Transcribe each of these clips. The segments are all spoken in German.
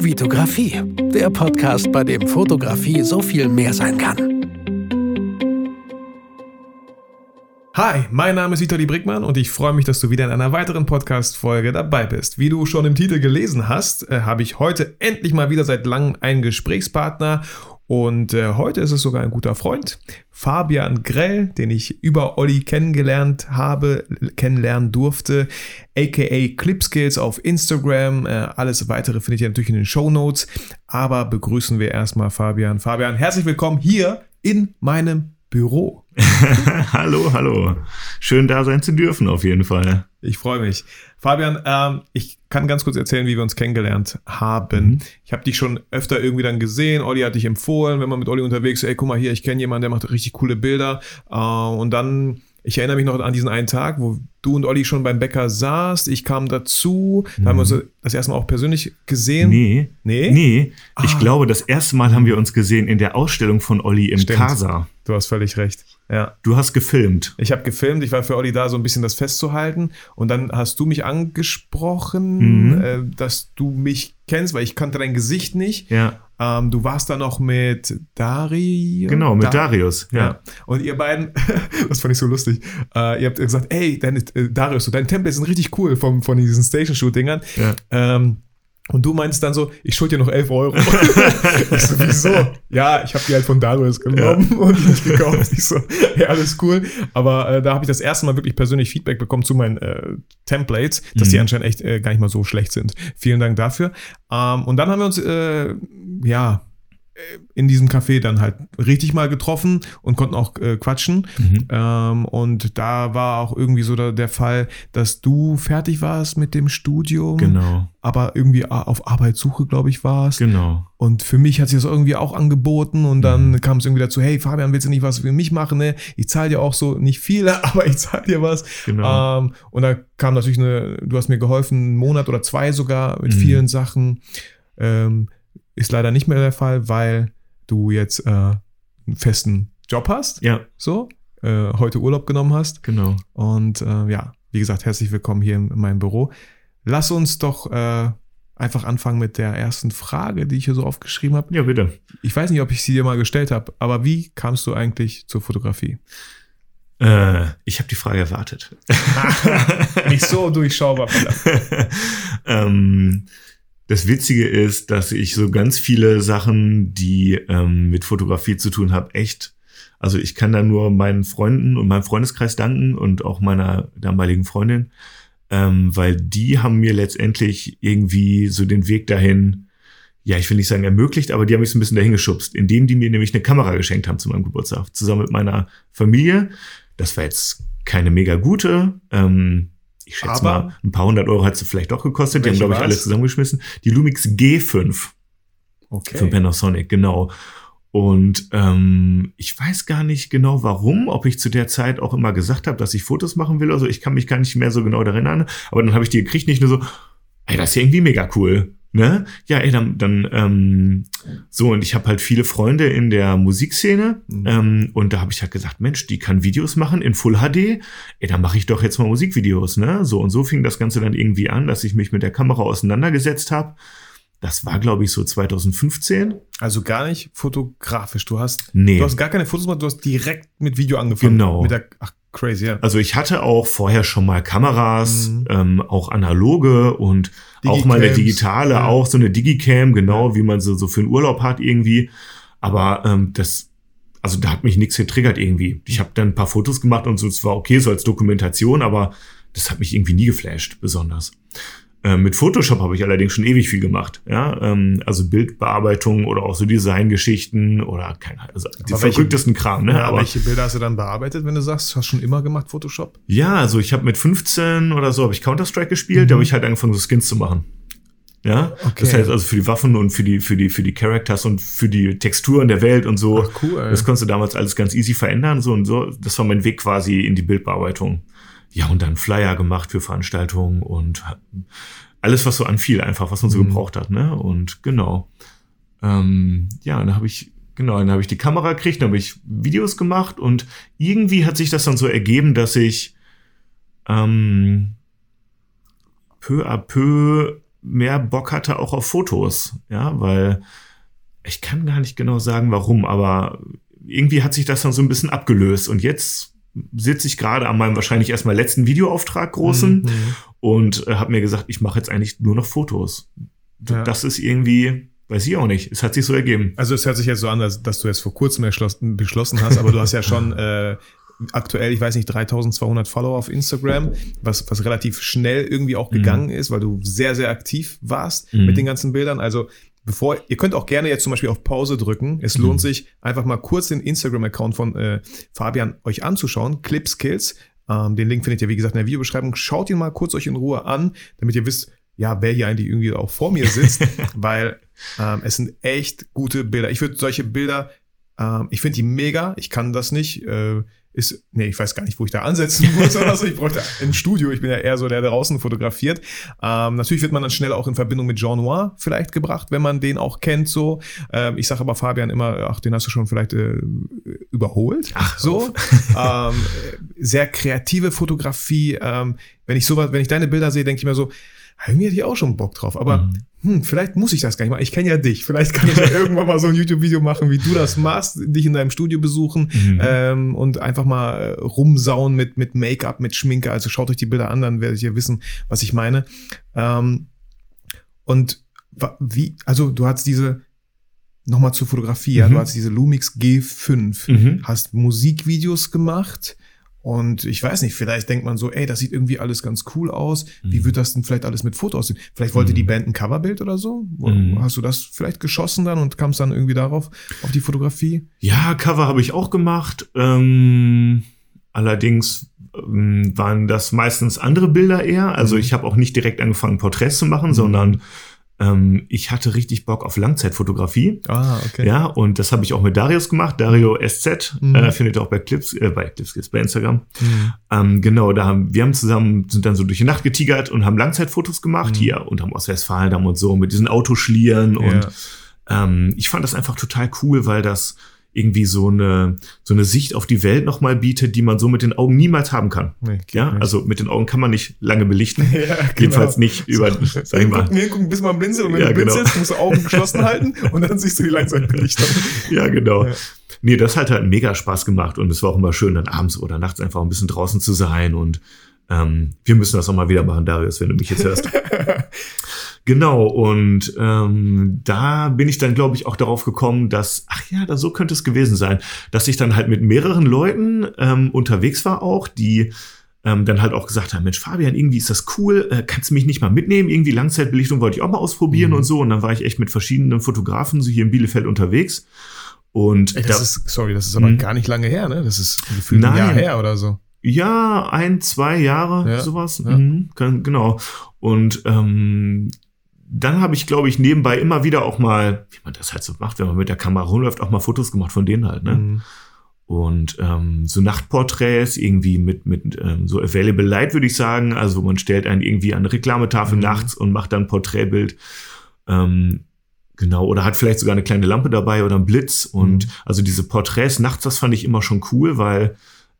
Vitografie, der Podcast, bei dem Fotografie so viel mehr sein kann. Hi, mein Name ist Vitali Brickmann und ich freue mich, dass du wieder in einer weiteren Podcast-Folge dabei bist. Wie du schon im Titel gelesen hast, äh, habe ich heute endlich mal wieder seit langem einen Gesprächspartner und äh, heute ist es sogar ein guter Freund, Fabian Grell, den ich über Olli kennengelernt habe, kennenlernen durfte, aka Clipskills auf Instagram. Äh, alles weitere findet ihr natürlich in den Show Notes. Aber begrüßen wir erstmal Fabian. Fabian, herzlich willkommen hier in meinem Büro. hallo, hallo. Schön da sein zu dürfen, auf jeden Fall. Ich freue mich. Fabian, ähm, ich kann ganz kurz erzählen, wie wir uns kennengelernt haben. Mhm. Ich habe dich schon öfter irgendwie dann gesehen. Olli hat dich empfohlen, wenn man mit Olli unterwegs ist, ey, guck mal hier, ich kenne jemanden, der macht richtig coole Bilder. Äh, und dann ich erinnere mich noch an diesen einen Tag, wo du und Olli schon beim Bäcker saßt. Ich kam dazu. Da mhm. haben wir uns mhm. das erste Mal auch persönlich gesehen. Nee. Nee? Nee. Ah. Ich glaube, das erste Mal haben wir uns gesehen in der Ausstellung von Olli im Stimmt. Casa. Du hast völlig recht. Ja. Du hast gefilmt. Ich habe gefilmt. Ich war für Olli da, so ein bisschen das festzuhalten. Und dann hast du mich angesprochen, mhm. äh, dass du mich kennst, weil ich kannte dein Gesicht nicht. Ja. Ähm, du warst da noch mit Darius. Genau, mit da Darius, ja. ja. Und ihr beiden, das fand ich so lustig, äh, ihr habt gesagt, ey, deine, äh, Darius, deine Templates sind richtig cool vom, von diesen Station-Shoot-Dingern. Ja. Ähm, und du meinst dann so, ich schuld dir noch 11 Euro. ich so, wieso? Ja, ich habe die halt von Darius genommen ja. und nicht gekauft. Ich so, ja, alles cool. Aber äh, da habe ich das erste Mal wirklich persönlich Feedback bekommen zu meinen äh, Templates, dass mhm. die anscheinend echt äh, gar nicht mal so schlecht sind. Vielen Dank dafür. Ähm, und dann haben wir uns, äh, ja, in diesem Café dann halt richtig mal getroffen und konnten auch äh, quatschen. Mhm. Ähm, und da war auch irgendwie so der, der, Fall, dass du fertig warst mit dem Studium. Genau. Aber irgendwie auf Arbeitssuche, glaube ich, warst. Genau. Und für mich hat sich das irgendwie auch angeboten und dann mhm. kam es irgendwie dazu, hey Fabian, willst du nicht was für mich machen? Ne? Ich zahle dir auch so nicht viel, aber ich zahle dir was. Genau. Ähm, und da kam natürlich eine, du hast mir geholfen, einen Monat oder zwei sogar mit mhm. vielen Sachen. Ähm, ist leider nicht mehr der Fall, weil du jetzt äh, einen festen Job hast. Ja. So. Äh, heute Urlaub genommen hast. Genau. Und äh, ja, wie gesagt, herzlich willkommen hier in, in meinem Büro. Lass uns doch äh, einfach anfangen mit der ersten Frage, die ich hier so aufgeschrieben habe. Ja, bitte. Ich weiß nicht, ob ich sie dir mal gestellt habe, aber wie kamst du eigentlich zur Fotografie? Äh, ich habe die Frage erwartet. nicht so durchschaubar. ähm, das Witzige ist, dass ich so ganz viele Sachen, die ähm, mit Fotografie zu tun haben, echt, also ich kann da nur meinen Freunden und meinem Freundeskreis danken und auch meiner damaligen Freundin, ähm, weil die haben mir letztendlich irgendwie so den Weg dahin, ja, ich will nicht sagen ermöglicht, aber die haben mich so ein bisschen dahin geschubst, indem die mir nämlich eine Kamera geschenkt haben zu meinem Geburtstag, zusammen mit meiner Familie. Das war jetzt keine mega gute, ähm, ich schätze Aber mal, ein paar hundert Euro hat sie vielleicht doch gekostet. Die haben, glaube ich, alle zusammengeschmissen. Die Lumix G5. Okay. Für Panasonic, genau. Und ähm, ich weiß gar nicht genau warum, ob ich zu der Zeit auch immer gesagt habe, dass ich Fotos machen will. Also ich kann mich gar nicht mehr so genau daran erinnern. Aber dann habe ich die gekriegt, nicht nur so, ey, das ist ja irgendwie mega cool. Ne? Ja, ey, dann, dann ähm, so, und ich habe halt viele Freunde in der Musikszene mhm. ähm, und da habe ich halt gesagt, Mensch, die kann Videos machen in Full HD, ey, dann mache ich doch jetzt mal Musikvideos, ne? So und so fing das Ganze dann irgendwie an, dass ich mich mit der Kamera auseinandergesetzt habe. Das war, glaube ich, so 2015. Also gar nicht fotografisch. Du hast, nee. du hast gar keine Fotos gemacht, du hast direkt mit Video angefangen. Genau. Mit der, ach, crazy, ja. Also ich hatte auch vorher schon mal Kameras, mhm. ähm, auch analoge und auch mal eine digitale, ja. auch so eine Digicam, genau, ja. wie man so, so für einen Urlaub hat irgendwie. Aber ähm, das, also da hat mich nichts getriggert irgendwie. Ich habe dann ein paar Fotos gemacht und so, es war okay, so als Dokumentation, aber das hat mich irgendwie nie geflasht, besonders. Ähm, mit Photoshop habe ich allerdings schon ewig viel gemacht. Ja, ähm, also Bildbearbeitung oder auch so Designgeschichten oder keine Ahnung, also die welche, verrücktesten Kram. Ne? Ja, aber welche Bilder hast du dann bearbeitet, wenn du sagst, hast du schon immer gemacht Photoshop? Ja, also ich habe mit 15 oder so habe ich Counter Strike gespielt. Mhm. Da habe ich halt angefangen, so Skins zu machen. Ja, okay. das heißt also für die Waffen und für die für die für die Characters und für die Texturen der Welt und so. Ach, cool. Das konntest du damals alles ganz easy verändern so und so. Das war mein Weg quasi in die Bildbearbeitung. Ja, und dann Flyer gemacht für Veranstaltungen und alles, was so anfiel, einfach, was man so mhm. gebraucht hat, ne? Und genau. Ähm, ja, dann habe ich, genau, dann habe ich die Kamera gekriegt, dann habe ich Videos gemacht und irgendwie hat sich das dann so ergeben, dass ich ähm, peu à peu mehr Bock hatte auch auf Fotos, ja, weil ich kann gar nicht genau sagen, warum, aber irgendwie hat sich das dann so ein bisschen abgelöst und jetzt sitze ich gerade an meinem wahrscheinlich erstmal letzten Videoauftrag großen mhm. und äh, habe mir gesagt, ich mache jetzt eigentlich nur noch Fotos. Ja. Das ist irgendwie, weiß ich auch nicht, es hat sich so ergeben. Also es hört sich jetzt so an, dass, dass du jetzt vor kurzem beschlossen hast, aber du hast ja schon äh, aktuell, ich weiß nicht, 3200 Follower auf Instagram, was, was relativ schnell irgendwie auch mhm. gegangen mhm. ist, weil du sehr, sehr aktiv warst mhm. mit den ganzen Bildern. Also bevor, ihr könnt auch gerne jetzt zum Beispiel auf Pause drücken. Es mhm. lohnt sich einfach mal kurz den Instagram-Account von äh, Fabian euch anzuschauen. Clipskills. Ähm, den Link findet ihr, wie gesagt, in der Videobeschreibung. Schaut ihn mal kurz euch in Ruhe an, damit ihr wisst, ja, wer hier eigentlich irgendwie auch vor mir sitzt, weil ähm, es sind echt gute Bilder. Ich würde solche Bilder, ähm, ich finde die mega. Ich kann das nicht. Äh, ist, nee, ich weiß gar nicht, wo ich da ansetzen muss oder so. Ich bräuchte ein Studio. Ich bin ja eher so der, der draußen fotografiert. Ähm, natürlich wird man dann schnell auch in Verbindung mit Jean Noir vielleicht gebracht, wenn man den auch kennt, so. Ähm, ich sage aber Fabian immer, ach, den hast du schon vielleicht äh, überholt. Ach, so. ähm, sehr kreative Fotografie. Ähm, wenn ich sowas, wenn ich deine Bilder sehe, denke ich mir so, irgendwie hätte ich auch schon Bock drauf. Aber mhm hm, vielleicht muss ich das gar nicht mal. Ich kenne ja dich. Vielleicht kann ich ja irgendwann mal so ein YouTube-Video machen, wie du das machst, dich in deinem Studio besuchen mhm. ähm, und einfach mal äh, rumsauen mit, mit Make-up, mit Schminke. Also schaut euch die Bilder an, dann werdet ihr wissen, was ich meine. Ähm, und wie, also du hast diese, nochmal zur Fotografie, mhm. ja, du hast diese Lumix G5, mhm. hast Musikvideos gemacht und ich weiß nicht, vielleicht denkt man so, ey, das sieht irgendwie alles ganz cool aus. Wie mhm. wird das denn vielleicht alles mit Fotos aussehen? Vielleicht wollte mhm. die Band ein Coverbild oder so? Mhm. Hast du das vielleicht geschossen dann und kamst dann irgendwie darauf, auf die Fotografie? Ja, Cover habe ich auch gemacht. Ähm, allerdings ähm, waren das meistens andere Bilder eher. Also mhm. ich habe auch nicht direkt angefangen, Porträts zu machen, mhm. sondern ähm, ich hatte richtig Bock auf Langzeitfotografie. Ah, okay. Ja, und das habe ich auch mit Darius gemacht. Dario SZ mhm. äh, findet ihr auch bei Clips, äh, bei Clips, bei Instagram. Mhm. Ähm, genau, da haben wir haben zusammen sind dann so durch die Nacht getigert und haben Langzeitfotos gemacht mhm. hier unterm Ostwestfalen und so mit diesen Autoschlieren ja. und ähm, ich fand das einfach total cool, weil das irgendwie so eine, so eine Sicht auf die Welt nochmal bietet, die man so mit den Augen niemals haben kann. Nee, ja, nicht. also mit den Augen kann man nicht lange belichten. Ja, genau. Jedenfalls nicht über, so, sag ich mal. Gucken, hingucken, bis man blinzelt und wenn ja, du blinzelst, genau. musst du Augen geschlossen halten und dann siehst du die Langzeitbelichtung. Ja, genau. Ja. Nee, das hat halt mega Spaß gemacht und es war auch immer schön, dann abends oder nachts einfach ein bisschen draußen zu sein und ähm, wir müssen das auch mal wieder machen, Darius, wenn du mich jetzt hörst. Genau, und ähm, da bin ich dann, glaube ich, auch darauf gekommen, dass, ach ja, da, so könnte es gewesen sein, dass ich dann halt mit mehreren Leuten ähm, unterwegs war auch, die ähm, dann halt auch gesagt haben, Mensch, Fabian, irgendwie ist das cool, äh, kannst du mich nicht mal mitnehmen? Irgendwie Langzeitbelichtung wollte ich auch mal ausprobieren mhm. und so. Und dann war ich echt mit verschiedenen Fotografen so hier in Bielefeld unterwegs. Und Ey, das da, ist, sorry, das ist aber mh. gar nicht lange her, ne? Das ist gefühlt ein Jahr her oder so. Ja, ein, zwei Jahre, ja, sowas. Ja. Mhm, genau. Und ähm, dann habe ich, glaube ich, nebenbei immer wieder auch mal, wie man das halt so macht, wenn man mit der Kamera rumläuft, auch mal Fotos gemacht von denen halt, ne? Mhm. Und ähm, so Nachtporträts irgendwie mit, mit ähm, so Available Light, würde ich sagen. Also man stellt einen irgendwie an eine Reklametafel mhm. nachts und macht dann ein Porträtbild. Ähm, genau, oder hat vielleicht sogar eine kleine Lampe dabei oder einen Blitz. Und mhm. also diese Porträts nachts, das fand ich immer schon cool, weil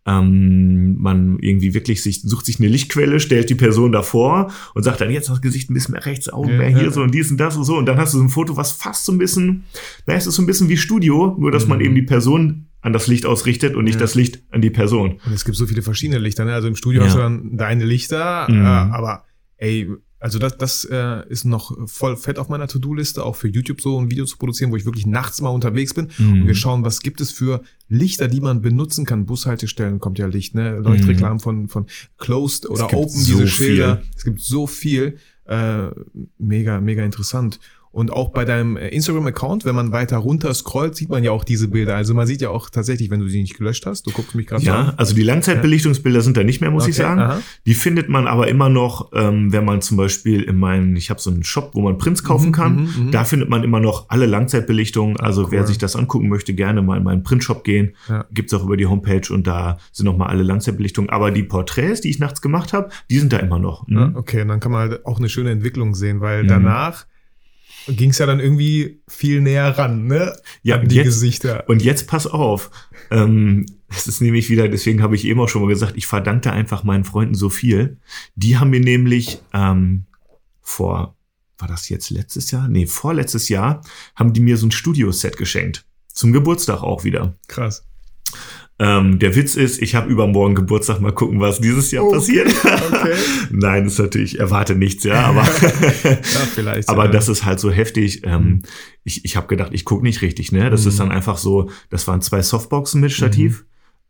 ähm, man irgendwie wirklich sich, sucht sich eine Lichtquelle, stellt die Person davor und sagt dann jetzt das Gesicht ein bisschen mehr rechts, Augen mehr hier so und dies und das und so. Und dann hast du so ein Foto, was fast so ein bisschen, na, es ist so ein bisschen wie Studio, nur dass mhm. man eben die Person an das Licht ausrichtet und nicht ja. das Licht an die Person. Und es gibt so viele verschiedene Lichter, ne? Also im Studio ja. hast du dann deine Lichter, mhm. äh, aber ey, also das, das äh, ist noch voll fett auf meiner To-Do-Liste, auch für YouTube so ein Video zu produzieren, wo ich wirklich nachts mal unterwegs bin mhm. und wir schauen, was gibt es für Lichter, die man benutzen kann. Bushaltestellen kommt ja Licht, ne? Leuchtreklamen mhm. von, von Closed oder Open, so diese Schilder. Viel. Es gibt so viel. Äh, mega, mega interessant. Und auch bei deinem äh, Instagram-Account, wenn man weiter runter scrollt, sieht man ja auch diese Bilder. Also man sieht ja auch tatsächlich, wenn du sie nicht gelöscht hast, du guckst mich gerade Ja, an. also die Langzeitbelichtungsbilder sind da nicht mehr, muss okay, ich sagen. Aha. Die findet man aber immer noch, ähm, wenn man zum Beispiel in meinen, ich habe so einen Shop, wo man Prints kaufen mhm, kann. Mhm, mhm. da findet man immer noch alle Langzeitbelichtungen. Also cool. wer sich das angucken möchte, gerne mal in meinen Printshop gehen. Ja. Gibt's auch über die Homepage und da sind noch mal alle Langzeitbelichtungen. Aber die Porträts, die ich nachts gemacht habe, die sind da immer noch. Mhm. Ja, okay, und dann kann man halt auch eine schöne Entwicklung sehen, weil mhm. danach ging es ja dann irgendwie viel näher ran, ne? Ja, An die jetzt, Gesichter. Und jetzt pass auf. Ähm, es ist nämlich wieder, deswegen habe ich eben auch schon mal gesagt, ich verdankte einfach meinen Freunden so viel. Die haben mir nämlich ähm, vor war das jetzt letztes Jahr? Nee, vorletztes Jahr haben die mir so ein Studioset geschenkt. Zum Geburtstag auch wieder. Krass. Ähm, der Witz ist, ich habe übermorgen Geburtstag, mal gucken, was dieses Jahr Okay, passiert. okay. Nein, ist natürlich, erwarte nichts, ja, aber, Ja, aber ja. das ist halt so heftig. Ähm, ich ich habe gedacht, ich gucke nicht richtig, ne? Das Mhm. ist dann einfach so, das waren zwei Softboxen mit Stativ.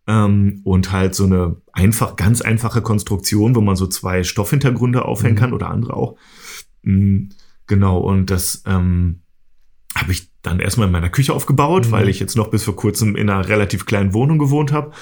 Ähm, und halt so eine einfach, ganz einfache Konstruktion, wo man so zwei Stoffhintergründe aufhängen Mhm. kann oder andere auch. Mm, Genau, und das ähm, habe ich dann erstmal in meiner Küche aufgebaut, Mhm. weil ich jetzt noch bis vor kurzem in einer relativ kleinen Wohnung gewohnt habe.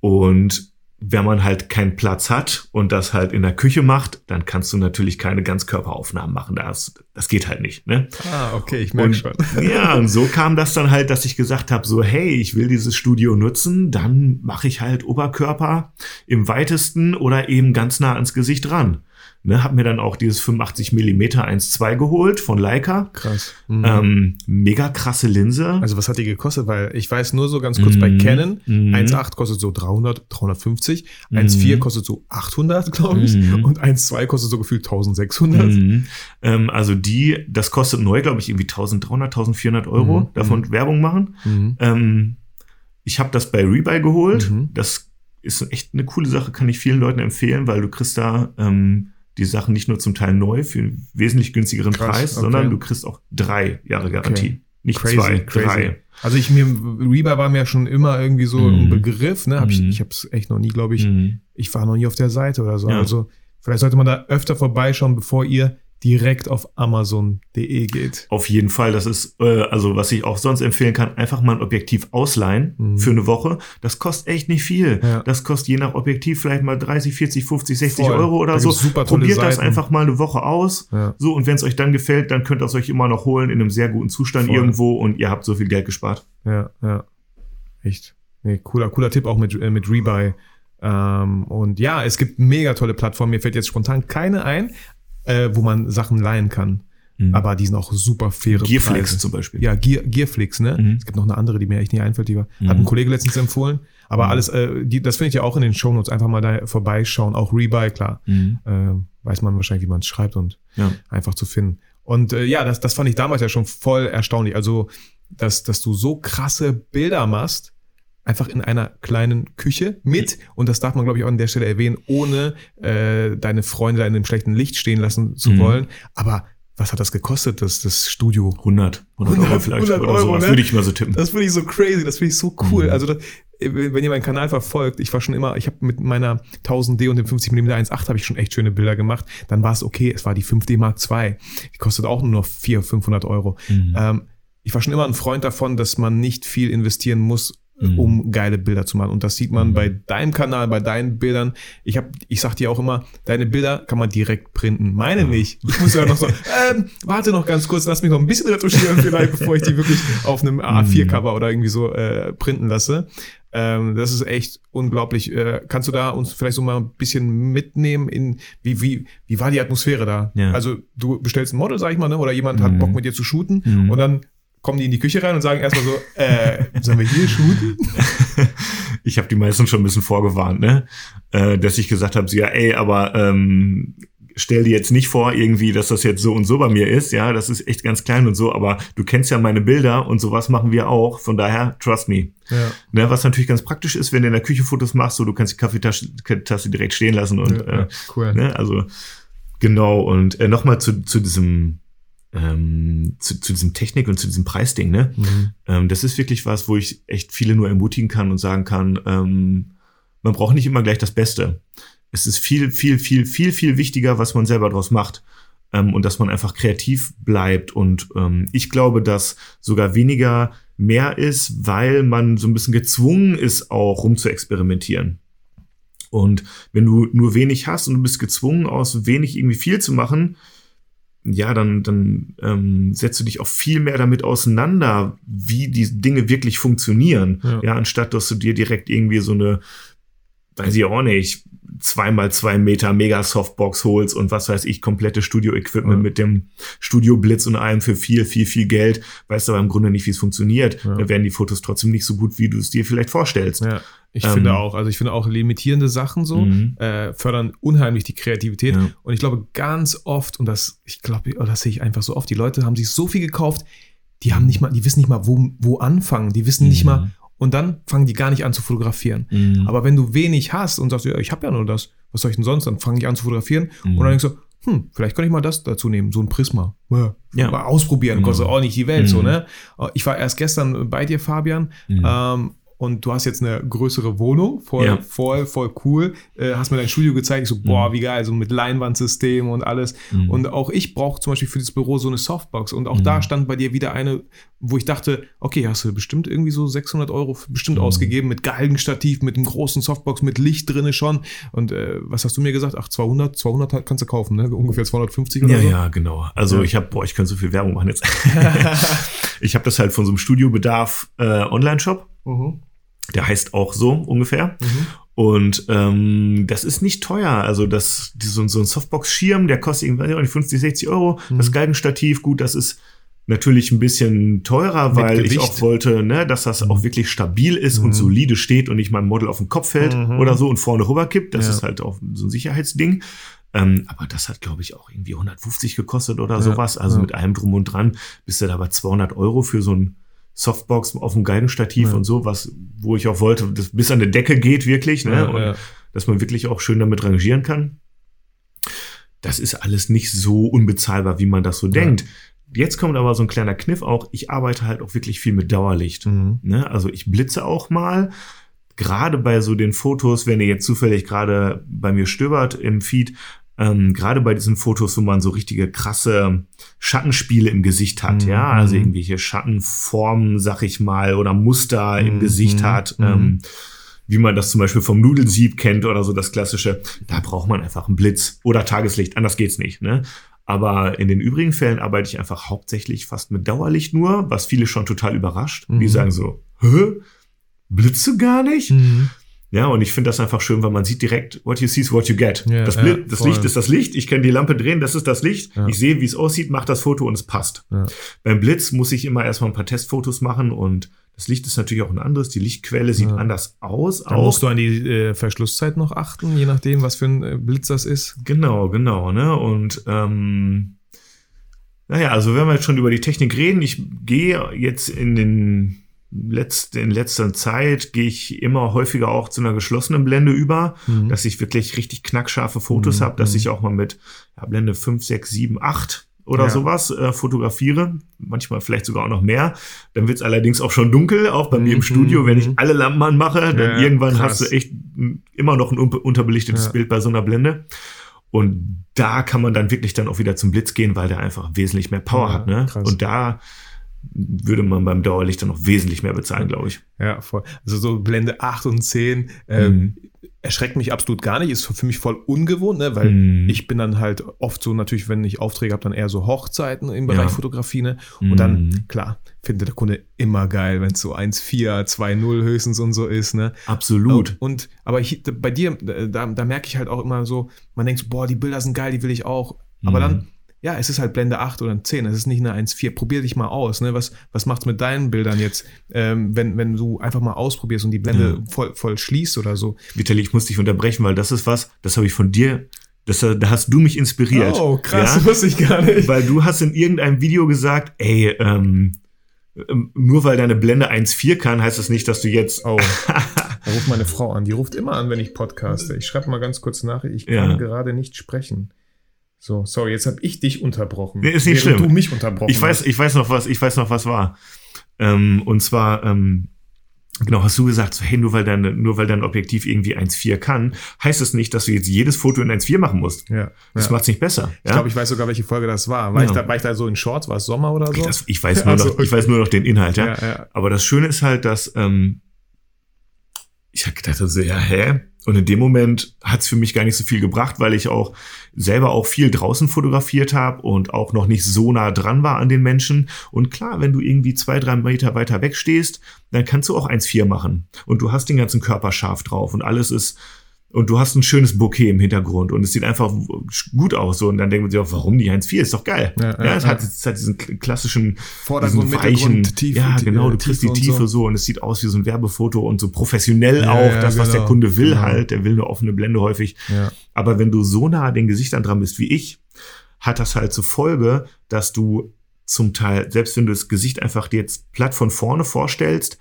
Und wenn man halt keinen Platz hat und das halt in der Küche macht, dann kannst du natürlich keine Ganzkörperaufnahmen machen. Das, das geht halt nicht. Ne? Ah, okay, ich merke Und, schon. ja, und so kam das dann halt, dass ich gesagt habe, so, hey, ich will dieses Studio nutzen, dann mache ich halt Oberkörper im weitesten oder eben ganz nah ans Gesicht ran. Ne, hab mir dann auch dieses 85 mm 1.2 geholt von Leica. Krass. Mhm. Ähm, mega krasse Linse. Also was hat die gekostet? Weil ich weiß nur so ganz kurz bei Mhm. Canon, Mhm. 1.8 kostet so 300, 350, 1.4 Mhm. kostet so 800, glaube ich, Mhm. und 1.2 kostet so gefühlt 1600. Mhm. Ähm, also die, das kostet neu, glaube ich, irgendwie 1300, 1400 Euro. Mhm. Davon Werbung machen. Ähm, ich habe das bei Rebuy geholt. Das ist echt eine coole Sache, kann ich vielen Leuten empfehlen, weil du kriegst da ähm, die Sachen nicht nur zum Teil neu für einen wesentlich günstigeren Krass, Preis, okay. sondern du kriegst auch drei Jahre Garantie. Okay. Nicht Crazy, zwei, crazy. drei. Also ich mir Rebuy war mir schon immer irgendwie so Mhm. ein Begriff, ne? Hab ich Mhm. ich habe es echt noch nie, glaube ich. Mhm. Ich war noch nie auf der Seite oder so. Ja. Also vielleicht sollte man da öfter vorbeischauen, bevor ihr direkt auf Amazon.de geht. Auf jeden Fall, das ist, äh, also was ich auch sonst empfehlen kann, einfach mal ein Objektiv ausleihen Mhm. für eine Woche. Das kostet echt nicht viel. Ja. Das kostet je nach Objektiv vielleicht mal 30, 40, 50, 60 Voll. Euro oder Da so. Probiert das Seiten. einfach mal eine Woche aus. Ja. So, und wenn es euch dann gefällt, dann könnt ihr es euch immer noch holen in einem sehr guten Zustand Voll. irgendwo und ihr habt so viel Geld gespart. Ja, ja. Echt. Nee, cooler, cooler Tipp auch mit, äh, mit Rebuy. Ähm, und ja, es gibt mega tolle Plattformen. Mir fällt jetzt spontan keine ein, äh, wo man Sachen leihen kann. Aber die sind auch super faire Mhm. Gearflix Preise. zum Beispiel. Ja, Gear, Gearflix, ne? Mhm. Es gibt noch eine andere, die mir echt nicht einfällt, die war, Mhm. hat ein Kollege letztens empfohlen. Aber alles, äh, die, das finde ich ja auch in den Shownotes. Einfach mal da vorbeischauen. Auch Rebuy, klar. Mhm. Äh, weiß man wahrscheinlich, wie man es schreibt und Ja. einfach zu finden. Und äh, ja, das, das fand ich damals ja schon voll erstaunlich. Also, dass, dass du so krasse Bilder machst, einfach in einer kleinen Küche mit, und das darf man, glaube ich, auch an der Stelle erwähnen, ohne äh, deine Freunde da in einem schlechten Licht stehen lassen zu Mhm. wollen. Aber was hat das gekostet, das, das Studio? 100, 100 Euro 100 vielleicht 100 oder Euro, sowas, ne? würde ich mal so tippen. Das finde ich so crazy, das finde ich so cool. Mhm. Also, das, wenn ihr meinen Kanal verfolgt, ich war schon immer, ich habe mit meiner 1000D und dem 50mm 1.8 habe ich schon echt schöne Bilder gemacht. Dann war es okay, es war die 5D Mark II. Die kostet auch nur noch 400, 500 Euro. Mhm. Ähm, ich war schon immer ein Freund davon, dass man nicht viel investieren muss, Mhm. um geile Bilder zu machen. Und das sieht man Mhm. bei deinem Kanal, bei deinen Bildern. Ich hab, ich sag dir auch immer, deine Bilder kann man direkt printen. Meine nicht. Ich muss ja noch so, ähm, warte noch ganz kurz, lass mich noch ein bisschen retuschieren vielleicht, bevor ich die wirklich auf einem A4-Cover oder irgendwie so äh, printen lasse. Ähm, das ist echt unglaublich. Äh, kannst du da uns vielleicht so mal ein bisschen mitnehmen in, wie, wie, wie war die Atmosphäre da? Ja. Also du bestellst ein Model, sag ich mal, ne? oder jemand hat Mhm. Bock mit dir zu shooten Mhm. und dann kommen die in die Küche rein und sagen erstmal so, äh, sollen wir hier shooten? ich habe die meisten schon ein bisschen vorgewarnt, ne? Äh, dass ich gesagt habe, so, ja, ey, aber ähm, stell dir jetzt nicht vor, irgendwie, dass das jetzt so und so bei mir ist, ja, das ist echt ganz klein und so, aber du kennst ja meine Bilder und sowas machen wir auch, von daher, trust me. Ja. Ne, was natürlich ganz praktisch ist, wenn du in der Küche Fotos machst, so du kannst die Kaffeetasse Tasse direkt stehen lassen und ja, äh, cool. Ne? Also genau, und äh, nochmal zu, zu diesem ähm, zu, zu diesem Technik und zu diesem Preisding, ne? Mhm. Ähm, das ist wirklich was, wo ich echt viele nur ermutigen kann und sagen kann, ähm, man braucht nicht immer gleich das Beste. Es ist viel, viel, viel, viel, viel wichtiger, was man selber draus macht. Ähm, und dass man einfach kreativ bleibt. Und ähm, ich glaube, dass sogar weniger mehr ist, weil man so ein bisschen gezwungen ist, auch rum zu experimentieren. Und wenn du nur wenig hast und du bist gezwungen, aus wenig irgendwie viel zu machen, ja, dann, dann ähm, setzt du dich auch viel mehr damit auseinander, wie die Dinge wirklich funktionieren. Ja. Ja, anstatt dass du dir direkt irgendwie so eine, weiß ich auch nicht, zweimal zwei Meter Mega Softbox holst und was weiß ich, komplette Studio-Equipment Ja. mit dem Studio-Blitz und allem für viel, viel, viel Geld, weißt aber im Grunde nicht, wie es funktioniert. Ja. Dann werden die Fotos trotzdem nicht so gut, wie du es dir vielleicht vorstellst. Ja, ich Ähm, finde auch, also ich finde auch limitierende Sachen so Mhm. äh, fördern unheimlich die Kreativität. Ja. Und ich glaube ganz oft, und das, ich glaube, oh, das sehe ich einfach so oft, die Leute haben sich so viel gekauft, die haben nicht mal, die wissen nicht mal, wo, wo anfangen, die wissen nicht Mhm. mal, und dann fangen die gar nicht an zu fotografieren. Mhm. Aber wenn du wenig hast und sagst, ja, ich habe ja nur das, was soll ich denn sonst? Dann fange ich an zu fotografieren Mhm. und dann denkst du, hm, vielleicht kann ich mal das dazu nehmen, so ein Prisma. Ja. Ja. Mal ausprobieren, Genau. kostet auch nicht die Welt, so, Mhm. ne? Ich war erst gestern bei dir, Fabian, Mhm. ähm, und du hast jetzt eine größere Wohnung, voll, Ja. voll, voll cool. Äh, hast mir dein Studio gezeigt, ich so, boah, wie geil, so mit Leinwandsystem und alles. Mhm. Und auch ich brauche zum Beispiel für dieses Büro so eine Softbox. Und auch Mhm. da stand bei dir wieder eine, wo ich dachte, okay, hast du bestimmt irgendwie so 600 Euro bestimmt Mhm. ausgegeben mit Galgenstativ, mit einem großen Softbox, mit Licht drinne schon. Und äh, was hast du mir gesagt? Ach, 200, 200 hat- kannst du kaufen, ne? Ungefähr 250 oder Ja, so. ja, genau. Also Ja. ich habe, boah, ich könnte so viel Werbung machen jetzt. ich habe das halt von so einem Studiobedarf äh, Online-Shop. Mhm. Der heißt auch so ungefähr. Mhm. Und ähm, das ist nicht teuer. Also das, die, so, so ein Softbox-Schirm, der kostet irgendwie weiß ich nicht, 50, 60 Euro. Mhm. Das Galgenstativ, gut, das ist natürlich ein bisschen teurer, weil ich auch wollte, ne, dass das auch wirklich stabil ist Mhm. und solide steht und nicht meinem Model auf den Kopf fällt Mhm. oder so und vorne rüberkippt. Das Ja. ist halt auch so ein Sicherheitsding. Ähm, aber das hat, glaube ich, auch irgendwie 150 gekostet oder Ja, sowas. Also ja. mit allem drum und dran bist du da bei 200 Euro für so ein Softbox auf dem Galgenstativ Ja. und so, was, wo ich auch wollte, das bis an die Decke geht wirklich, ne? Ja, und ja. dass man wirklich auch schön damit rangieren kann. Das ist alles nicht so unbezahlbar, wie man das so denkt. Jetzt kommt aber so ein kleiner Kniff auch. Ich arbeite halt auch wirklich viel mit Dauerlicht. Mhm. Ne? Also ich blitze auch mal. Gerade bei so den Fotos, wenn ihr jetzt zufällig gerade bei mir stöbert im Feed, ähm, gerade bei diesen Fotos, wo man so richtige krasse Schattenspiele im Gesicht hat, Mhm. ja, also irgendwelche Schattenformen, sag ich mal, oder Muster im Mhm. Gesicht hat, Mhm. ähm, wie man das zum Beispiel vom Nudelsieb kennt oder so das klassische, da braucht man einfach einen Blitz oder Tageslicht, anders geht's nicht, ne? Aber in den übrigen Fällen arbeite ich einfach hauptsächlich fast mit Dauerlicht nur, was viele schon total überrascht. Die Mhm. sagen so, hä? Blitzt du gar nicht? Mhm. Ja, und ich finde das einfach schön, weil man sieht direkt, what you see is what you get. Ja, das ja, das. Licht ist das Licht, ich kann die Lampe drehen, das ist das Licht. Ja. Ich sehe, wie es aussieht, mache das Foto und es passt. Ja. Beim Blitz muss ich immer erstmal ein paar Testfotos machen und das Licht ist natürlich auch ein anderes. Die Lichtquelle sieht anders aus. Da musst du an die äh, Verschlusszeit noch achten, je nachdem, was für ein äh, Blitz das ist. Genau, genau, ne? Und ähm, naja, also wenn wir jetzt schon über die Technik reden, ich gehe jetzt in den letzt, in letzter Zeit gehe ich immer häufiger auch zu einer geschlossenen Blende über, Mhm. dass ich wirklich richtig knackscharfe Fotos Mhm, habe, dass mhm. ich auch mal mit ja, Blende 5, 6, 7, 8 oder Ja. sowas äh, fotografiere. Manchmal vielleicht sogar auch noch mehr. Dann wird es allerdings auch schon dunkel, auch bei mir im Mhm, Studio, wenn ich mhm. alle Lampen anmache, dann Ja, irgendwann krass. hast du echt immer noch ein un unterbelichtetes. Bild bei so einer Blende. Und da kann man dann wirklich dann auch wieder zum Blitz gehen, weil der einfach wesentlich mehr Power hat. Ne? krass. Und da würde man beim Dauerlicht dann noch wesentlich mehr bezahlen, glaube ich. Ja, voll. Also so Blende 8 und 10 ähm, Mhm. erschreckt mich absolut gar nicht, ist für mich voll ungewohnt, ne? weil Mhm. ich bin dann halt oft so, natürlich, wenn ich Aufträge habe, dann eher so Hochzeiten im Bereich Ja. Fotografie. Ne? Und dann, Mhm. klar, findet der Kunde immer geil, wenn es so 1,4, 2,0 höchstens und so ist. Ne? Absolut. Und aber hier, bei dir, da, da merke ich halt auch immer so, man denkt so, boah, die Bilder sind geil, die will ich auch. Aber Mhm. dann, ja, es ist halt Blende 8 oder 10, es ist nicht eine 1,4. Probier dich mal aus. Ne? Was, was macht's mit deinen Bildern jetzt, ähm, wenn, wenn du einfach mal ausprobierst und die Blende voll, voll schließt oder so? Vitali, ich muss dich unterbrechen, weil das ist was, das habe ich von dir, das, da hast du mich inspiriert. Oh, krass, Ja? wusste ich gar nicht. Weil du hast in irgendeinem Video gesagt, ey, ähm, ähm, nur weil deine Blende 1.4 kann, heißt das nicht, dass du jetzt. Oh, da ruft meine Frau an. Die ruft immer an, wenn ich podcaste. Ich schreibe mal ganz kurz nach. Ich kann Ja. gerade nicht sprechen. So, sorry, jetzt habe ich dich unterbrochen. Nee, ist nicht schlimm. du mich unterbrochen Ich weiß, hast. ich weiß noch was, ich weiß noch was war. Ähm, und zwar, ähm, genau, hast du gesagt, so, hey, nur weil dein, nur weil dein Objektiv irgendwie 1.4 kann, heißt es nicht, dass du jetzt jedes Foto in 1.4 machen musst. Ja, Das ja. macht's nicht besser. Ich glaube, ich weiß sogar, welche Folge das war. War, Ja. ich, da, war ich da so in Shorts? War es Sommer oder so? das, ich weiß nur Also, noch, ich weiß nur noch den Inhalt, ja. ja, ja. Aber das Schöne ist halt, dass ähm, ich habe gedacht, so, ja, hä? Und in dem Moment hat's für mich gar nicht so viel gebracht, weil ich auch selber auch viel draußen fotografiert habe und auch noch nicht so nah dran war an den Menschen. Und klar, wenn du irgendwie zwei, drei Meter weiter weg stehst, dann kannst du auch 1,4 machen. Und du hast den ganzen Körper scharf drauf und alles ist und du hast ein schönes Bouquet im Hintergrund und es sieht einfach gut aus. So. Und dann denken wir sich auch, warum die 1.4? Ist doch geil. Ja, ja, ja es, Hat, es hat diesen klassischen Vordergrund, diesen weichen, Tiefe, ja, genau, du kriegst die Tiefe so. so. und es sieht aus wie so ein Werbefoto und so professionell ja, auch, das, was genau, der Kunde will genau. halt. Der will eine offene Blende häufig. Aber wenn du so nah den Gesichtern dran bist wie ich, hat das halt zur Folge, dass du zum Teil, selbst wenn du das Gesicht einfach dir jetzt platt von vorne vorstellst,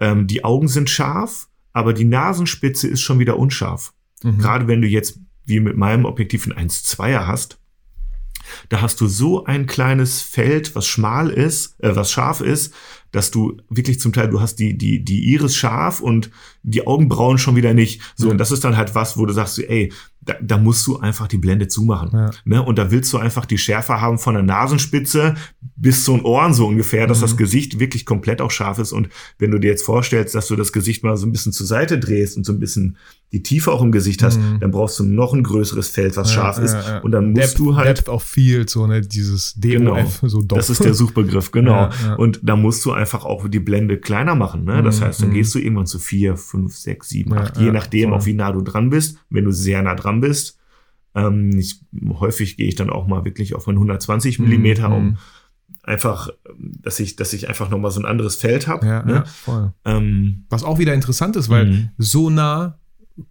ähm, die Augen sind scharf, aber die Nasenspitze ist schon wieder unscharf. Mhm. Gerade wenn du jetzt wie mit meinem Objektiv ein 1,2er hast, da hast du so ein kleines Feld, was schmal ist, äh, was scharf ist, dass du wirklich zum Teil, du hast die, die, die Iris scharf und die Augenbrauen schon wieder nicht. So, mhm. und das ist dann halt was, wo du sagst, ey, da, da musst du einfach die Blende zumachen. Ja. Ne? Und da willst du einfach die Schärfe haben von der Nasenspitze bis zu den Ohren so ungefähr, dass mhm. das Gesicht wirklich komplett auch scharf ist. Und wenn du dir jetzt vorstellst, dass du das Gesicht mal so ein bisschen zur Seite drehst und so ein bisschen die Tiefe auch im Gesicht hast, mhm. dann brauchst du noch ein größeres Feld, was ja, scharf ja, ist. Und dann musst Depth, du halt. Depth auch viel, so, ne, dieses DOF, genau, so Dopf. Das ist der Suchbegriff, genau. Und da musst du einfach auch die Blende kleiner machen. Ne? Das mhm. heißt, dann mhm. gehst du irgendwann zu vier, fünf, sechs, sieben, acht, je nachdem, auch wie nah du dran bist. Wenn du sehr nah dran bist, ähm, ich, häufig gehe ich dann auch mal wirklich auf einen 120 Millimeter, um mhm. einfach, dass ich, dass ich einfach nochmal so ein anderes Feld habe. Ja, ne? ja, voll. Ähm, Was auch wieder interessant ist, weil mhm. so nah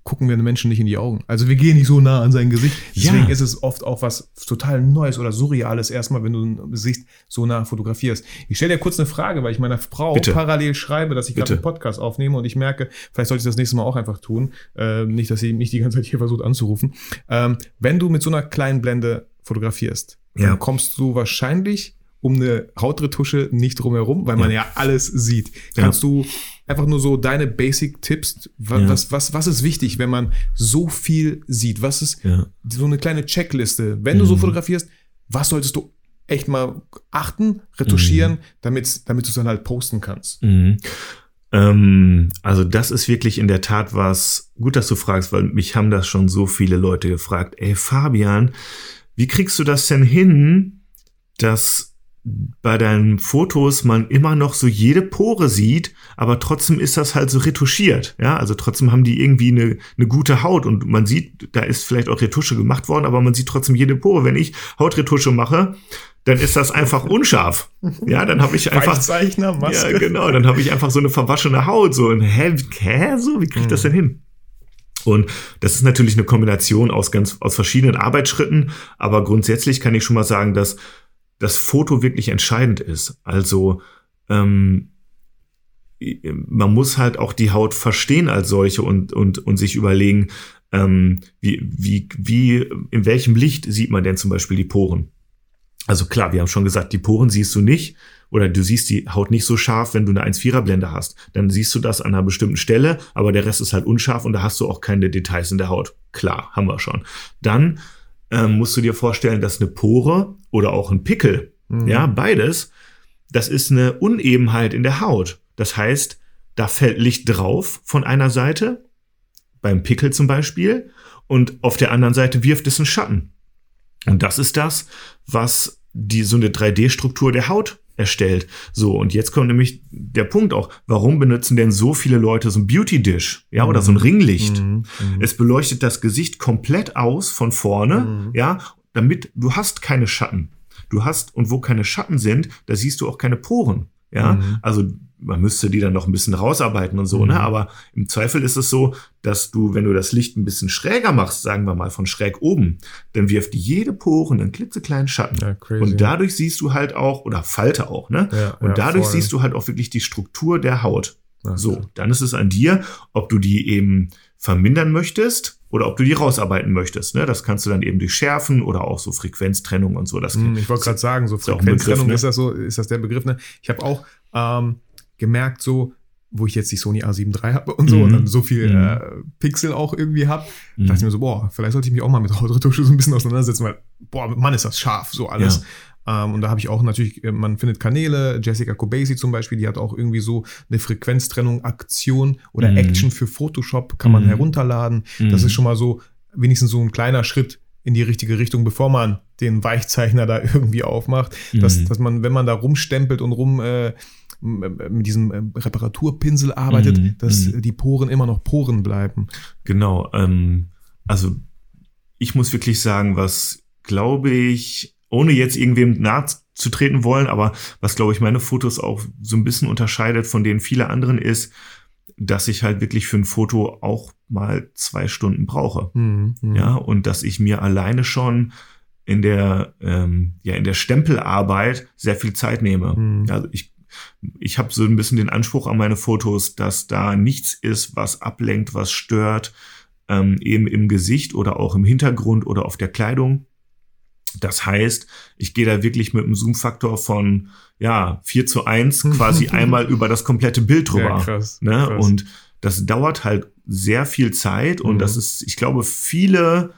gucken wir den Menschen nicht in die Augen. Also wir gehen nicht so nah an sein Gesicht. Deswegen ja. ist es oft auch was total Neues oder Surreales erstmal, wenn du ein Gesicht so nah fotografierst. Ich stelle dir kurz eine Frage, weil ich meiner Frau Bitte. parallel schreibe, dass ich gerade einen Podcast aufnehme und ich merke, vielleicht sollte ich das nächste Mal auch einfach tun. Äh, nicht, dass sie mich die ganze Zeit hier versucht anzurufen. Ähm, wenn du mit so einer kleinen Blende fotografierst, ja. kommst du wahrscheinlich um eine Hautretusche nicht drumherum, weil man ja, ja alles sieht. Kannst ja. du einfach nur so deine Basic-Tipps, was, ja. was, was, was ist wichtig, wenn man so viel sieht? Was ist so eine kleine Checkliste? Wenn du so mhm. fotografierst, was solltest du echt mal achten, retuschieren, mhm. damit, damit du es dann halt posten kannst? Mhm. Ähm, also das ist wirklich in der Tat was, gut, dass du fragst, weil mich haben das schon so viele Leute gefragt. Ey, Fabian, wie kriegst du das denn hin, dass bei deinen Fotos man immer noch so jede Pore sieht, aber trotzdem ist das halt so retuschiert. Ja, also trotzdem haben die irgendwie eine, eine gute Haut und man sieht, da ist vielleicht auch Retusche gemacht worden, aber man sieht trotzdem jede Pore. Wenn ich Hautretusche mache, dann ist das einfach unscharf. Ja, dann habe ich einfach Zeichner, Maske. Ja, genau, dann habe ich einfach so eine verwaschene Haut so und hä, hä so, wie kriege ich das denn hin? Und das ist natürlich eine Kombination aus ganz aus verschiedenen Arbeitsschritten, aber grundsätzlich kann ich schon mal sagen, dass das Foto wirklich entscheidend ist. Also ähm, man muss halt auch die Haut verstehen als solche und, und, und sich überlegen, ähm, wie, wie, wie, in welchem Licht sieht man denn zum Beispiel die Poren? Also klar, wir haben schon gesagt, die Poren siehst du nicht oder du siehst die Haut nicht so scharf, wenn du eine 1,4er Blende hast. Dann siehst du das an einer bestimmten Stelle, aber der Rest ist halt unscharf und da hast du auch keine Details in der Haut. Klar, haben wir schon. Dann ähm, musst du dir vorstellen, dass eine Pore oder auch ein Pickel, mhm. ja, beides, das ist eine Unebenheit in der Haut. Das heißt, da fällt Licht drauf von einer Seite, beim Pickel zum Beispiel, und auf der anderen Seite wirft es einen Schatten. Und das ist das, was die so eine 3D-Struktur der Haut erstellt. So, und jetzt kommt nämlich der Punkt auch, warum benutzen denn so viele Leute so ein Beauty-Dish, ja, oder so ein mhm. Ringlicht? Mhm. Mhm. Es beleuchtet das Gesicht komplett aus von vorne, mhm. ja, damit du hast keine Schatten. Du hast, und wo keine Schatten sind, da siehst du auch keine Poren. Ja, mhm. also man müsste die dann noch ein bisschen rausarbeiten und so, ne? mhm. ne? Aber im Zweifel ist es so, dass du, wenn du das Licht ein bisschen schräger machst, sagen wir mal von schräg oben, dann wirft jede Poren einen klitzekleinen Schatten. Ja, und dadurch siehst du halt auch, oder Falte auch, ne? Ja, und dadurch siehst du halt auch wirklich die Struktur der Haut. So, dann ist es an dir, ob du die eben vermindern möchtest oder ob du die rausarbeiten möchtest. Ne? Das kannst du dann eben durch Schärfen oder auch so Frequenztrennung und so. Das hm, ich wollte gerade sagen, so Frequenztrennung ist, ne? ist, das so, ist das der Begriff. Ne? Ich habe auch ähm, gemerkt, so, wo ich jetzt die Sony A7 III habe und so mhm. und dann so viel mhm. äh, Pixel auch irgendwie habe, mhm. dachte ich mir so, boah, vielleicht sollte ich mich auch mal mit Hautretusche so ein bisschen auseinandersetzen, weil, boah, Mann, ist das scharf, so alles. Ja. Ähm, und da habe ich auch natürlich, äh, man findet Kanäle, Jessica Kobasi zum Beispiel, die hat auch irgendwie so eine Frequenztrennung, Aktion oder mhm. Action für Photoshop, kann man mhm. herunterladen. Das ist mhm. schon mal so, wenigstens so ein kleiner Schritt in die richtige Richtung, bevor man den Weichzeichner da irgendwie aufmacht. Dass, dass man, wenn man da rumstempelt und rum äh, mit diesem äh, Reparaturpinsel arbeitet, mhm. dass mhm. die Poren immer noch Poren bleiben. Genau. Ähm, also ich muss wirklich sagen, was glaube ich, ohne jetzt irgendwem nahe zu treten wollen, aber was glaube ich meine Fotos auch so ein bisschen unterscheidet von denen viele anderen ist, dass ich halt wirklich für ein Foto auch mal zwei Stunden brauche. Mhm, mhm. ja, und dass ich mir alleine schon in der, ähm, ja, in der Stempelarbeit sehr viel Zeit nehme. Mhm. Also ich, ich habe so ein bisschen den Anspruch an meine Fotos, dass da nichts ist, was ablenkt, was stört, ähm, eben im Gesicht oder auch im Hintergrund oder auf der Kleidung. Das heißt, ich gehe da wirklich mit einem Zoom-Faktor von ja 4 zu 1 quasi einmal über das komplette Bild drüber. Ja, krass, ne? Krass. Und das dauert halt sehr viel Zeit und mhm. das ist, ich glaube, viele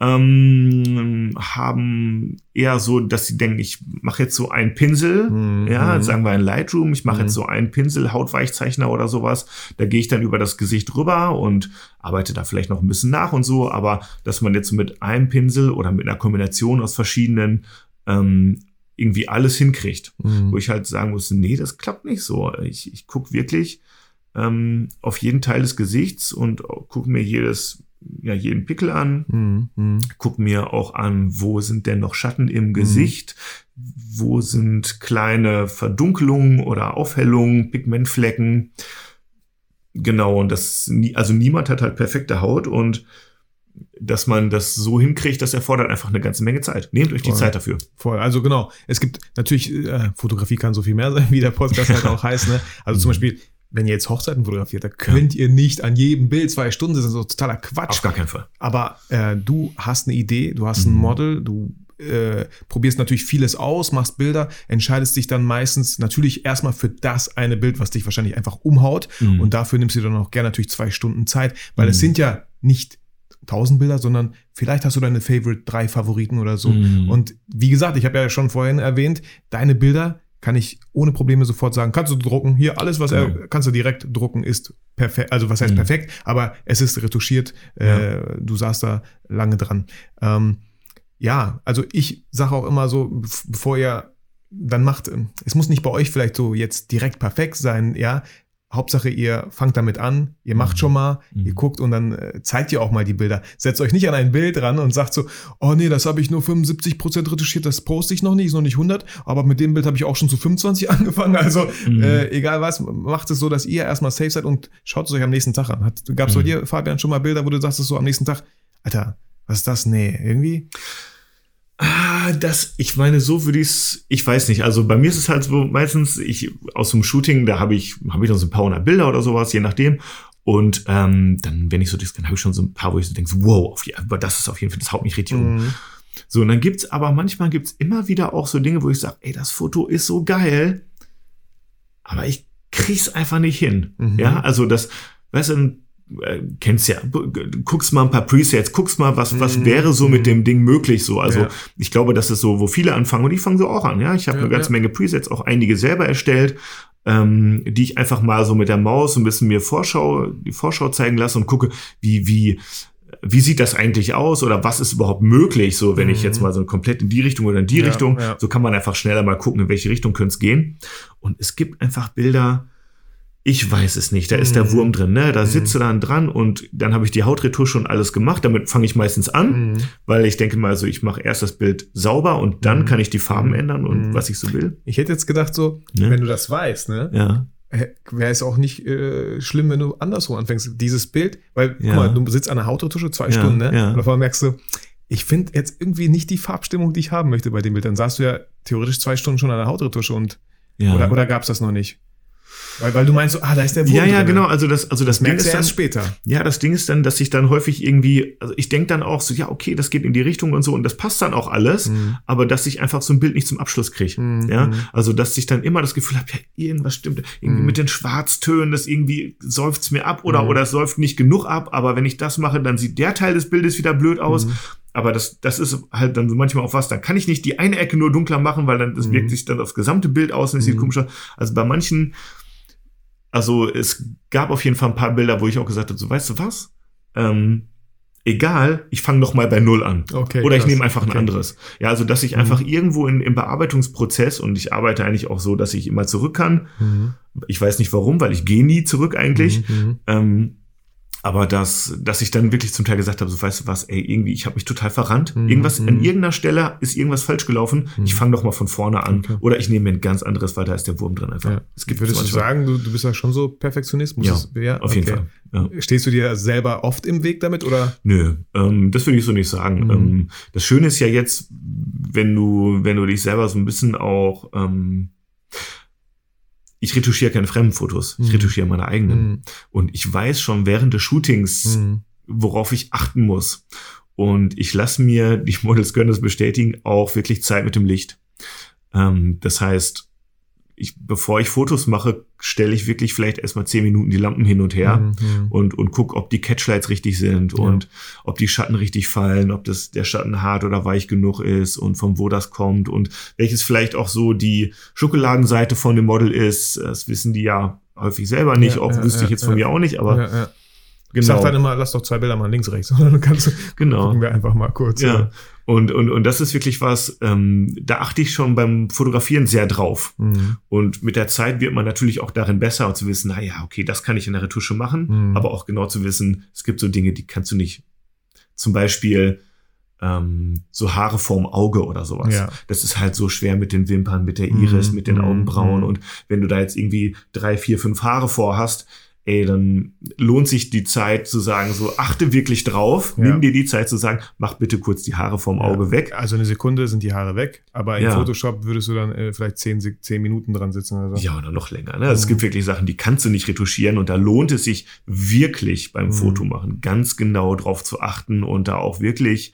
ähm, haben eher so, dass sie denken, ich mache jetzt so einen Pinsel, mhm. ja, sagen wir in Lightroom, ich mache mhm. jetzt so einen Pinsel, Hautweichzeichner oder sowas, da gehe ich dann über das Gesicht rüber und arbeite da vielleicht noch ein bisschen nach und so, aber dass man jetzt mit einem Pinsel oder mit einer Kombination aus verschiedenen ähm, irgendwie alles hinkriegt, mhm. wo ich halt sagen muss, nee, das klappt nicht so. Ich, ich gucke wirklich ähm, auf jeden Teil des Gesichts und gucke mir jedes ja jeden Pickel an, mhm. guck mir auch an, wo sind denn noch Schatten im Gesicht, mhm. wo sind kleine Verdunkelungen oder Aufhellungen, Pigmentflecken. Genau, und das, also niemand hat halt perfekte Haut und dass man das so hinkriegt, das erfordert einfach eine ganze Menge Zeit. Nehmt euch die Zeit dafür. Voll. Also genau. Es gibt natürlich, äh, Fotografie kann so viel mehr sein, wie der Podcast halt auch heißt. Ne? Also zum mhm. Beispiel, wenn ihr jetzt Hochzeiten fotografiert, da könnt ja. ihr nicht an jedem Bild zwei Stunden, das ist so totaler Quatsch. Auf gar keinen Fall. Aber äh, du hast eine Idee, du hast mhm. ein Model, du äh, probierst natürlich vieles aus, machst Bilder, entscheidest dich dann meistens natürlich erstmal für das eine Bild, was dich wahrscheinlich einfach umhaut. Mhm. Und dafür nimmst du dann auch gerne natürlich zwei Stunden Zeit, weil mhm. es sind ja nicht tausend Bilder, sondern vielleicht hast du deine Favorite drei Favoriten oder so. Mhm. Und wie gesagt, ich habe ja schon vorhin erwähnt, deine Bilder kann ich ohne Probleme sofort sagen, kannst du drucken. Hier, alles, was genau. er, kannst du direkt drucken, ist perfekt. Also was heißt mhm. perfekt, aber es ist retuschiert. Ja. Äh, du saßt da lange dran. Ähm, ja, also ich sage auch immer so, bevor ihr dann macht, es muss nicht bei euch vielleicht so jetzt direkt perfekt sein, ja, Hauptsache, ihr fangt damit an, ihr macht mhm. schon mal, mhm. ihr guckt und dann äh, zeigt ihr auch mal die Bilder. Setzt euch nicht an ein Bild ran und sagt so, oh nee, das habe ich nur 75% retuschiert, das poste ich noch nicht, ist noch nicht 100, aber mit dem Bild habe ich auch schon zu 25 angefangen. Also mhm. äh, egal was, macht es so, dass ihr erstmal safe seid und schaut es euch am nächsten Tag an. Gab es mhm. bei dir, Fabian, schon mal Bilder, wo du sagst, so am nächsten Tag, Alter, was ist das? Nee, irgendwie? Ah, das, ich meine, so würde ich es, ich weiß nicht. Also bei mir ist es halt so, meistens, ich aus dem Shooting, da habe ich, habe ich noch so ein paar hundert Bilder oder sowas, je nachdem. Und ähm, dann, wenn ich so das dann habe ich schon so ein paar, wo ich so denke, wow, auf, aber das ist auf jeden Fall, das haut mich richtig mhm. um. So, und dann gibt's aber manchmal gibt's immer wieder auch so Dinge, wo ich sage, ey, das Foto ist so geil, aber ich krieg's einfach nicht hin. Mhm. Ja, also das, weißt du, äh, kennst ja, guckst mal ein paar Presets, guckst mal, was, was mhm. wäre so mit dem Ding möglich so. Also ja. ich glaube, das ist so, wo viele anfangen und ich fange so auch an. Ja, ich habe ja, eine ganze ja. Menge Presets, auch einige selber erstellt, ähm, die ich einfach mal so mit der Maus ein bisschen mir Vorschau, die Vorschau zeigen lasse und gucke, wie, wie, wie sieht das eigentlich aus oder was ist überhaupt möglich, so wenn mhm. ich jetzt mal so komplett in die Richtung oder in die Richtung, so kann man einfach schneller mal gucken, in welche Richtung könnte es gehen. Und es gibt einfach Bilder, ich weiß es nicht, da ist der mhm. Wurm drin, ne? Da mhm. sitzt du dann dran und dann habe ich die Hautretusche und alles gemacht. Damit fange ich meistens an, mhm. weil ich denke mal so, ich mache erst das Bild sauber und dann mhm. kann ich die Farben ändern und mhm. was ich so will. Ich hätte jetzt gedacht so, ne? wenn du das weißt, ne? Ja. Wäre es auch nicht äh, schlimm, wenn du andersrum anfängst. Dieses Bild, weil, ja. guck mal, du sitzt an der Hautretusche zwei ja, Stunden, ne? Ja. Und auf einmal merkst du, ich finde jetzt irgendwie nicht die Farbstimmung, die ich haben möchte bei dem Bild. Dann saßt du ja theoretisch zwei Stunden schon an der Hautretusche und ja. oder, oder gab es das noch nicht? Weil, weil du meinst so, ah, da ist der Wurm Ja, ja, drin. genau. Also das, also das, das Ding ist dann, später. Ja, das Ding ist dann, dass ich dann häufig irgendwie, also ich denke dann auch so, ja, okay, das geht in die Richtung und so und das passt dann auch alles, mhm. aber dass ich einfach so ein Bild nicht zum Abschluss kriege. Mhm. Ja, also dass ich dann immer das Gefühl habe, ja, irgendwas stimmt. Irgendwie mhm. mit den Schwarztönen, das irgendwie säuft's mir ab oder, mhm. oder es säuft nicht genug ab, aber wenn ich das mache, dann sieht der Teil des Bildes wieder blöd aus. Mhm. Aber das, das ist halt dann manchmal auch was. Dann kann ich nicht die eine Ecke nur dunkler machen, weil dann das mhm. wirkt sich dann aufs gesamte Bild aus und es sieht komisch aus. Also bei manchen also es gab auf jeden Fall ein paar Bilder, wo ich auch gesagt habe, so weißt du was? Ähm, egal, ich fange noch mal bei Null an. Okay, Oder ich nehme einfach ein Okay. anderes. Ja, also dass ich einfach irgendwo in, im Bearbeitungsprozess und ich arbeite eigentlich auch so, dass ich immer zurück kann. Mhm. Ich weiß nicht warum, weil ich gehe nie zurück eigentlich. Mhm. Ähm, aber dass, dass ich dann wirklich zum Teil gesagt habe, so weißt du was, ey, irgendwie, ich habe mich total verrannt. Mhm, Irgendwas, mhm. an irgendeiner Stelle ist irgendwas falsch gelaufen. Ich fange doch mal von vorne an. Okay. Oder ich nehme mir ein ganz anderes, weil da ist der Wurm drin einfach. Ja. Es gibt Würdest du sagen, du, du bist ja schon so Perfektionist? Muss Ja, ja, auf jeden okay. Fall. Ja. Stehst du dir selber oft im Weg damit oder? Nö, ähm, das würde ich so nicht sagen. Mhm. Ähm, das Schöne ist ja jetzt, wenn du, wenn du dich selber so ein bisschen auch, ähm, ich retuschiere keine Fremdenfotos, ich Mhm. retuschiere meine eigenen. Mhm. Und ich weiß schon während des Shootings, Mhm. worauf ich achten muss. Und ich lasse mir, die Models können das bestätigen, auch wirklich Zeit mit dem Licht. Ähm, das heißt, ich, bevor ich Fotos mache, stelle ich wirklich vielleicht erstmal zehn Minuten die Lampen hin und her Mhm. und, und guck, ob die Catchlights richtig sind Ja. und ob die Schatten richtig fallen, ob das der Schatten hart oder weich genug ist und von wo das kommt und welches vielleicht auch so die Schokoladenseite von dem Model ist. Das wissen die ja häufig selber nicht, Ja, auch ja, wüsste ich ja, jetzt von ja. mir auch nicht, aber ja, ja. Ich sag dann immer, lass doch zwei Bilder mal links, rechts. Und dann kannst du, genau. gucken wir einfach mal kurz. Ja. Und, und, und das ist wirklich was, ähm, da achte ich schon beim Fotografieren sehr drauf. Mhm. Und mit der Zeit wird man natürlich auch darin besser und zu wissen, na ja, okay, das kann ich in der Retusche machen, Mhm. aber auch genau zu wissen, es gibt so Dinge, die kannst du nicht. Zum Beispiel ähm, so Haare vorm Auge oder sowas. Ja. Das ist halt so schwer mit den Wimpern, mit der Mhm, Iris, mit den mhm, Augenbrauen. mhm. Und wenn du da jetzt irgendwie drei, vier, fünf Haare vor hast, ey, dann lohnt sich die Zeit zu sagen, so achte wirklich drauf, Ja. nimm dir die Zeit zu sagen, mach bitte kurz die Haare vom Auge weg. Also eine Sekunde sind die Haare weg, aber im Ja. Photoshop würdest du dann äh, vielleicht zehn, zehn Minuten dran sitzen oder so. Ja, oder noch länger. Ne? Also Es Mhm. gibt wirklich Sachen, die kannst du nicht retuschieren und da lohnt es sich wirklich beim Mhm. Foto machen, ganz genau drauf zu achten und da auch wirklich,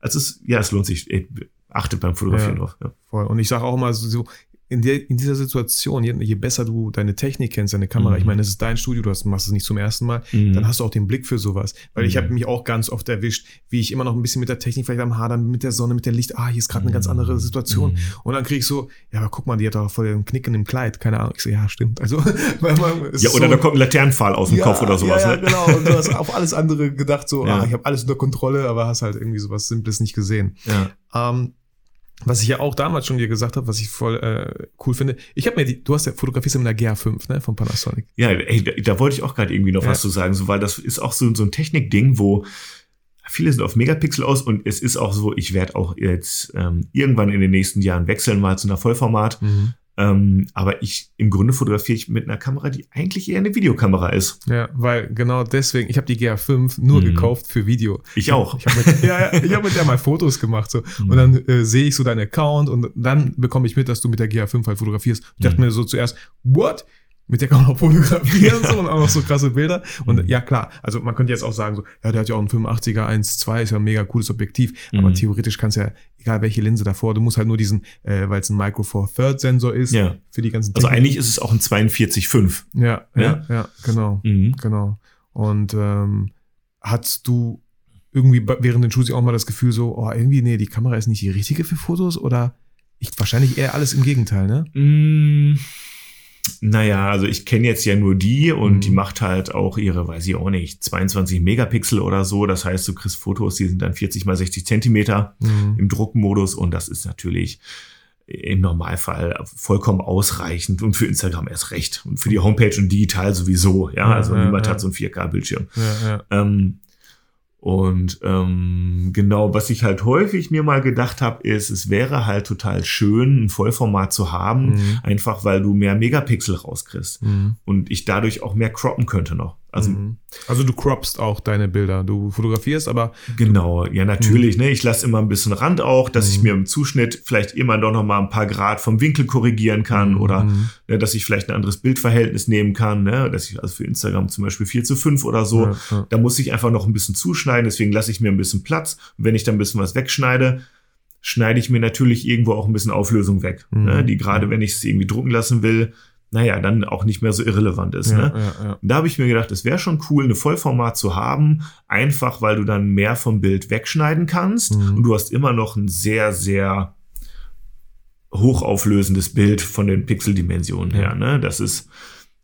also es, ja, es lohnt sich, ey, achtet beim Fotografieren Ja. drauf. Ja. Voll. Und ich sage auch immer so in, der, in dieser Situation, je, je besser du deine Technik kennst, deine Kamera, Mhm. ich meine, es ist dein Studio, du hast, machst es nicht zum ersten Mal, Mhm. dann hast du auch den Blick für sowas. Weil ich Mhm. habe mich auch ganz oft erwischt, wie ich immer noch ein bisschen mit der Technik vielleicht am Hadern, mit der Sonne, mit der Licht, ah, hier ist gerade eine ganz andere Situation. Mhm. Und dann krieg ich so, ja, aber guck mal, die hat doch voll den Knick in dem Kleid, keine Ahnung. Ich so, ja, stimmt. Also, weil man, Ja, oder so, da kommt ein Laternenpfahl aus dem ja, Kopf oder sowas. Ja, ja ne? genau. Und du hast auf alles andere gedacht, so, Ja. ah, ich habe alles unter Kontrolle, aber hast halt irgendwie sowas Simples nicht gesehen. Ja. Ähm, was ich ja auch damals schon dir gesagt habe, was ich voll äh, cool finde. Ich habe mir die, du hast ja fotografierst mit einer GH5, ne, von Panasonic. Ja, ey, da, da wollte ich auch gerade irgendwie noch Ja. was zu sagen, so, weil das ist auch so, so ein Technikding, wo viele sind auf Megapixel aus und es ist auch so, ich werde auch jetzt ähm, irgendwann in den nächsten Jahren wechseln mal zu einer Vollformat. Ähm, aber ich, im Grunde fotografiere ich mit einer Kamera, die eigentlich eher eine Videokamera ist. Ja, weil genau deswegen, ich habe die GH5 nur Mhm. gekauft für Video. Ich auch. Ich habe mit, ja, ja, ich hab mit der mal Fotos gemacht. So. Mhm. Und dann äh, sehe ich so deinen Account und dann bekomme ich mit, dass du mit der GH5 halt fotografierst. Ich dachte Mhm. mir so zuerst, what? Mit der kann man auch fotografieren so, und auch noch so krasse Bilder. Und Mhm. ja, klar, also man könnte jetzt auch sagen, so, ja, der hat ja auch einen 85er 1.2, ist ja ein mega cooles Objektiv. Aber Mhm. theoretisch kannst du ja, egal welche Linse davor, du musst halt nur diesen, äh, weil es ein Micro Four Third Sensor ist, Ja. für die ganzen Also Technik- eigentlich ist es auch ein 42,5. Ja, ja, Ja? ja, genau. Mhm. Genau. Und ähm, hattest du irgendwie während den Shooting auch mal das Gefühl so, oh, irgendwie, nee, die Kamera ist nicht die richtige für Fotos oder ich, wahrscheinlich eher alles im Gegenteil, ne? Mm, Naja, also ich kenne jetzt ja nur die und Mhm. die macht halt auch ihre, weiß ich auch nicht, 22 Megapixel oder so. Das heißt, du kriegst Fotos, die sind dann 40 mal 60 Zentimeter Mhm. im Druckmodus und das ist natürlich im Normalfall vollkommen ausreichend und für Instagram erst recht und für die Homepage und digital sowieso. Ja, also ja, niemand ja. hat so einen 4K-Bildschirm. Ja, ja. Ähm, und ähm, genau, was ich halt häufig mir mal gedacht habe, ist, es wäre halt total schön, ein Vollformat zu haben, Mhm. einfach weil du mehr Megapixel rauskriegst Mhm. und ich dadurch auch mehr croppen könnte noch. Also Mhm. also du croppst auch deine Bilder. Du fotografierst, aber genau, ja natürlich, ne, ich lasse immer ein bisschen Rand auch, dass ich Mhm. mir im Zuschnitt vielleicht immer doch noch mal ein paar Grad vom Winkel korrigieren kann oder Mhm. ne, dass ich vielleicht ein anderes Bildverhältnis nehmen kann, ne, dass ich also für Instagram zum Beispiel 4 zu 5 oder so, Ja, ja. Da muss ich einfach noch ein bisschen zuschneiden, deswegen lasse ich mir ein bisschen Platz. Und wenn ich dann ein bisschen was wegschneide, schneide ich mir natürlich irgendwo auch ein bisschen Auflösung weg. Mhm. Ne? Die gerade, wenn ich es irgendwie drucken lassen will, naja, dann auch nicht mehr so irrelevant ist. ja, ne? ja, ja. Da habe ich mir gedacht, es wäre schon cool, eine Vollformat zu haben, einfach weil du dann mehr vom Bild wegschneiden kannst Mhm. und du hast immer noch ein sehr, sehr hochauflösendes Bild von den Pixeldimensionen her. Ne? Das ist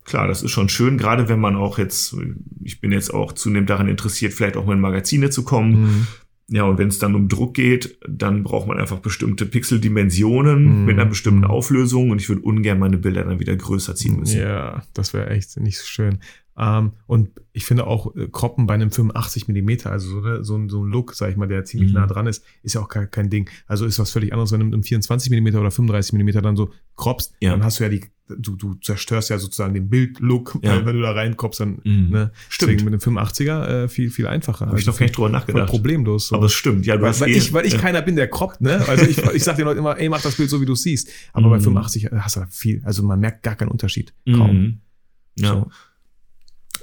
klar, das ist schon schön, gerade wenn man auch jetzt, ich bin jetzt auch zunehmend daran interessiert, vielleicht auch mal in Magazine zu kommen. Mhm. Ja, und wenn es dann um Druck geht, dann braucht man einfach bestimmte Pixeldimensionen mm, mit einer bestimmten mm. Auflösung und ich würde ungern meine Bilder dann wieder größer ziehen müssen. Ja, das wäre echt nicht so schön. Ähm, und ich finde auch äh, Kroppen bei einem 85 Millimeter, also so, so, so ein Look, sag ich mal, der ziemlich mm. nah dran ist, ist ja auch kein, kein Ding. Also ist was völlig anderes, wenn du mit einem 24 Millimeter oder 35 Millimeter dann so kroppst, ja. dann hast du ja die du, du zerstörst ja sozusagen den Bildlook, ja. wenn du da reinkommst, dann, mhm. ne? Stimmt. Deswegen mit dem 85er äh, viel, viel einfacher. Habe ich noch gar nicht drüber nachgedacht. Problemlos. So. Aber es stimmt, ja, du weil, weil eh, ich, weil ich ja. keiner bin, der kroppt, ne? Also ich, ich sag den Leuten immer, ey, mach das Bild so, wie du siehst. Aber mhm. bei 85 hast du viel, also man merkt gar keinen Unterschied. Kaum. Mhm. Ja. So.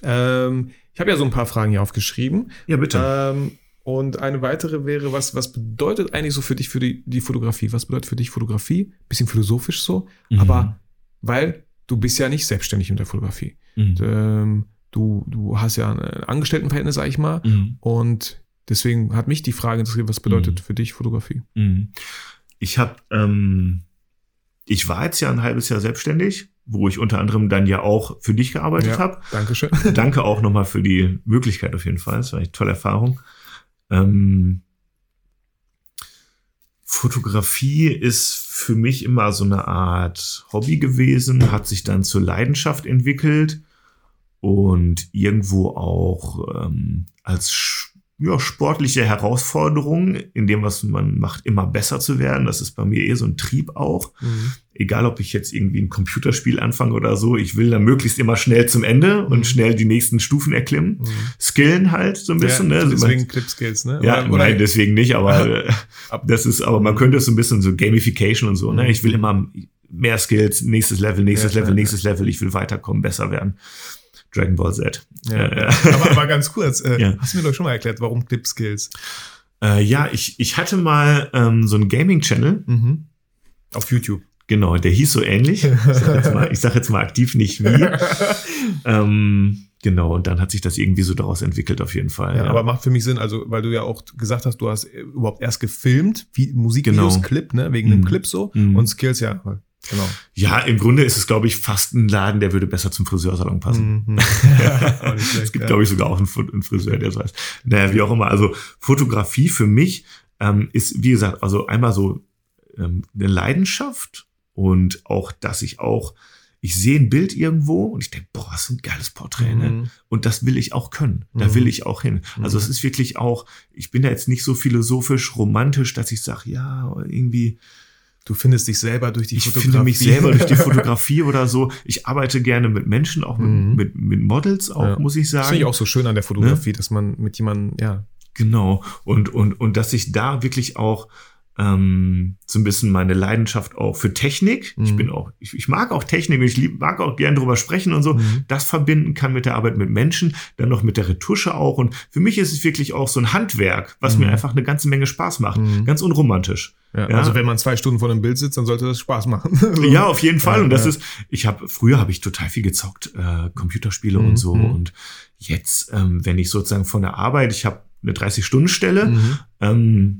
Ähm, ich habe ja so ein paar Fragen hier aufgeschrieben. Ja, bitte. Ähm, und eine weitere wäre, was, was bedeutet eigentlich so für dich für die, die Fotografie? Was bedeutet für dich Fotografie? Bisschen philosophisch so, mhm. aber weil du bist ja nicht selbstständig in der Fotografie. Mhm. Ähm, du, du hast ja ein Angestelltenverhältnis, sag ich mal. Mhm. Und deswegen hat mich die Frage interessiert, was bedeutet mhm. für dich Fotografie? Mhm. Ich habe, ähm, ich war jetzt ja ein halbes Jahr selbstständig, wo ich unter anderem dann ja auch für dich gearbeitet ja, habe. Dankeschön. Danke auch nochmal für die Möglichkeit auf jeden Fall. Das war eine tolle Erfahrung. Ähm, Fotografie ist für mich immer so eine Art Hobby gewesen, hat sich dann zur Leidenschaft entwickelt und irgendwo auch ähm, als ja, sportliche Herausforderung, in dem, was man macht, immer besser zu werden. Das ist bei mir eh so ein Trieb auch. Mhm. Egal, ob ich jetzt irgendwie ein Computerspiel anfange oder so, ich will dann möglichst immer schnell zum Ende und mhm. schnell die nächsten Stufen erklimmen. Mhm. Skillen halt so ein bisschen. Ja, ne? Deswegen Clip Skills, ne? Ja, oder, nein, deswegen nicht, aber äh, das ist, aber man könnte es so ein bisschen so Gamification und so, ne? Ich will mhm. immer mehr Skills, nächstes Level, nächstes ja, Level, nächstes Level, ich will weiterkommen, besser werden. Dragon Ball Z. Ja, äh, aber, aber ganz kurz, äh, ja. hast du mir doch schon mal erklärt, warum Clip Skills? Äh, ja, ich, ich hatte mal ähm, so einen Gaming-Channel. Mhm. Auf YouTube. Genau, der hieß so ähnlich. Ich sage jetzt, mal, sag jetzt mal aktiv nicht wie. ähm, genau, und dann hat sich das irgendwie so daraus entwickelt, auf jeden Fall. Ja, ja. Aber macht für mich Sinn, also weil du ja auch gesagt hast, du hast überhaupt erst gefilmt, wie Musikvideos, genau. Clip, ne, wegen mhm. dem Clip so. Mhm. Und Skills, ja, Genau. Ja, im Grunde ist es, glaube ich, fast ein Laden, der würde besser zum Friseursalon passen. Mhm. Ja, es gibt, ja. glaube ich, sogar auch einen, einen, Friseur, der so heißt. Naja, wie auch immer. Also Fotografie für mich ähm, ist, wie gesagt, also einmal so ähm, eine Leidenschaft und auch, dass ich auch, ich sehe ein Bild irgendwo und ich denke, boah, das ist ein geiles Porträt, ne? Mhm. Und das will ich auch können. Da mhm. will ich auch hin. Also es ist wirklich auch, ich bin da jetzt nicht so philosophisch, romantisch, dass ich sage, ja, irgendwie, Du findest dich selber durch die ich Fotografie. Ich finde mich selber durch die Fotografie oder so. Ich arbeite gerne mit Menschen, auch mit, mhm. mit, mit Models, auch ja. muss ich sagen. Das finde ich auch so schön an der Fotografie, ne? dass man mit jemandem, ja. Genau. Und, und, und dass ich da wirklich auch ähm, so ein bisschen meine Leidenschaft auch für Technik. Mhm. Ich bin auch, ich, ich mag auch Technik und ich lieb, mag auch gern drüber sprechen und so. Mhm. Das verbinden kann mit der Arbeit mit Menschen, dann noch mit der Retusche auch. Und für mich ist es wirklich auch so ein Handwerk, was Mhm. mir einfach eine ganze Menge Spaß macht. Mhm. Ganz unromantisch. Ja, Ja. Also wenn man zwei Stunden vor einem Bild sitzt, dann sollte das Spaß machen. Ja, auf jeden Fall. Ja, und das ist, ich habe, früher habe ich total viel gezockt, äh, Computerspiele Mhm, und so. mhm. Und jetzt, ähm, wenn ich sozusagen von der Arbeit, ich habe eine 30-Stunden-Stelle, Mhm. ähm,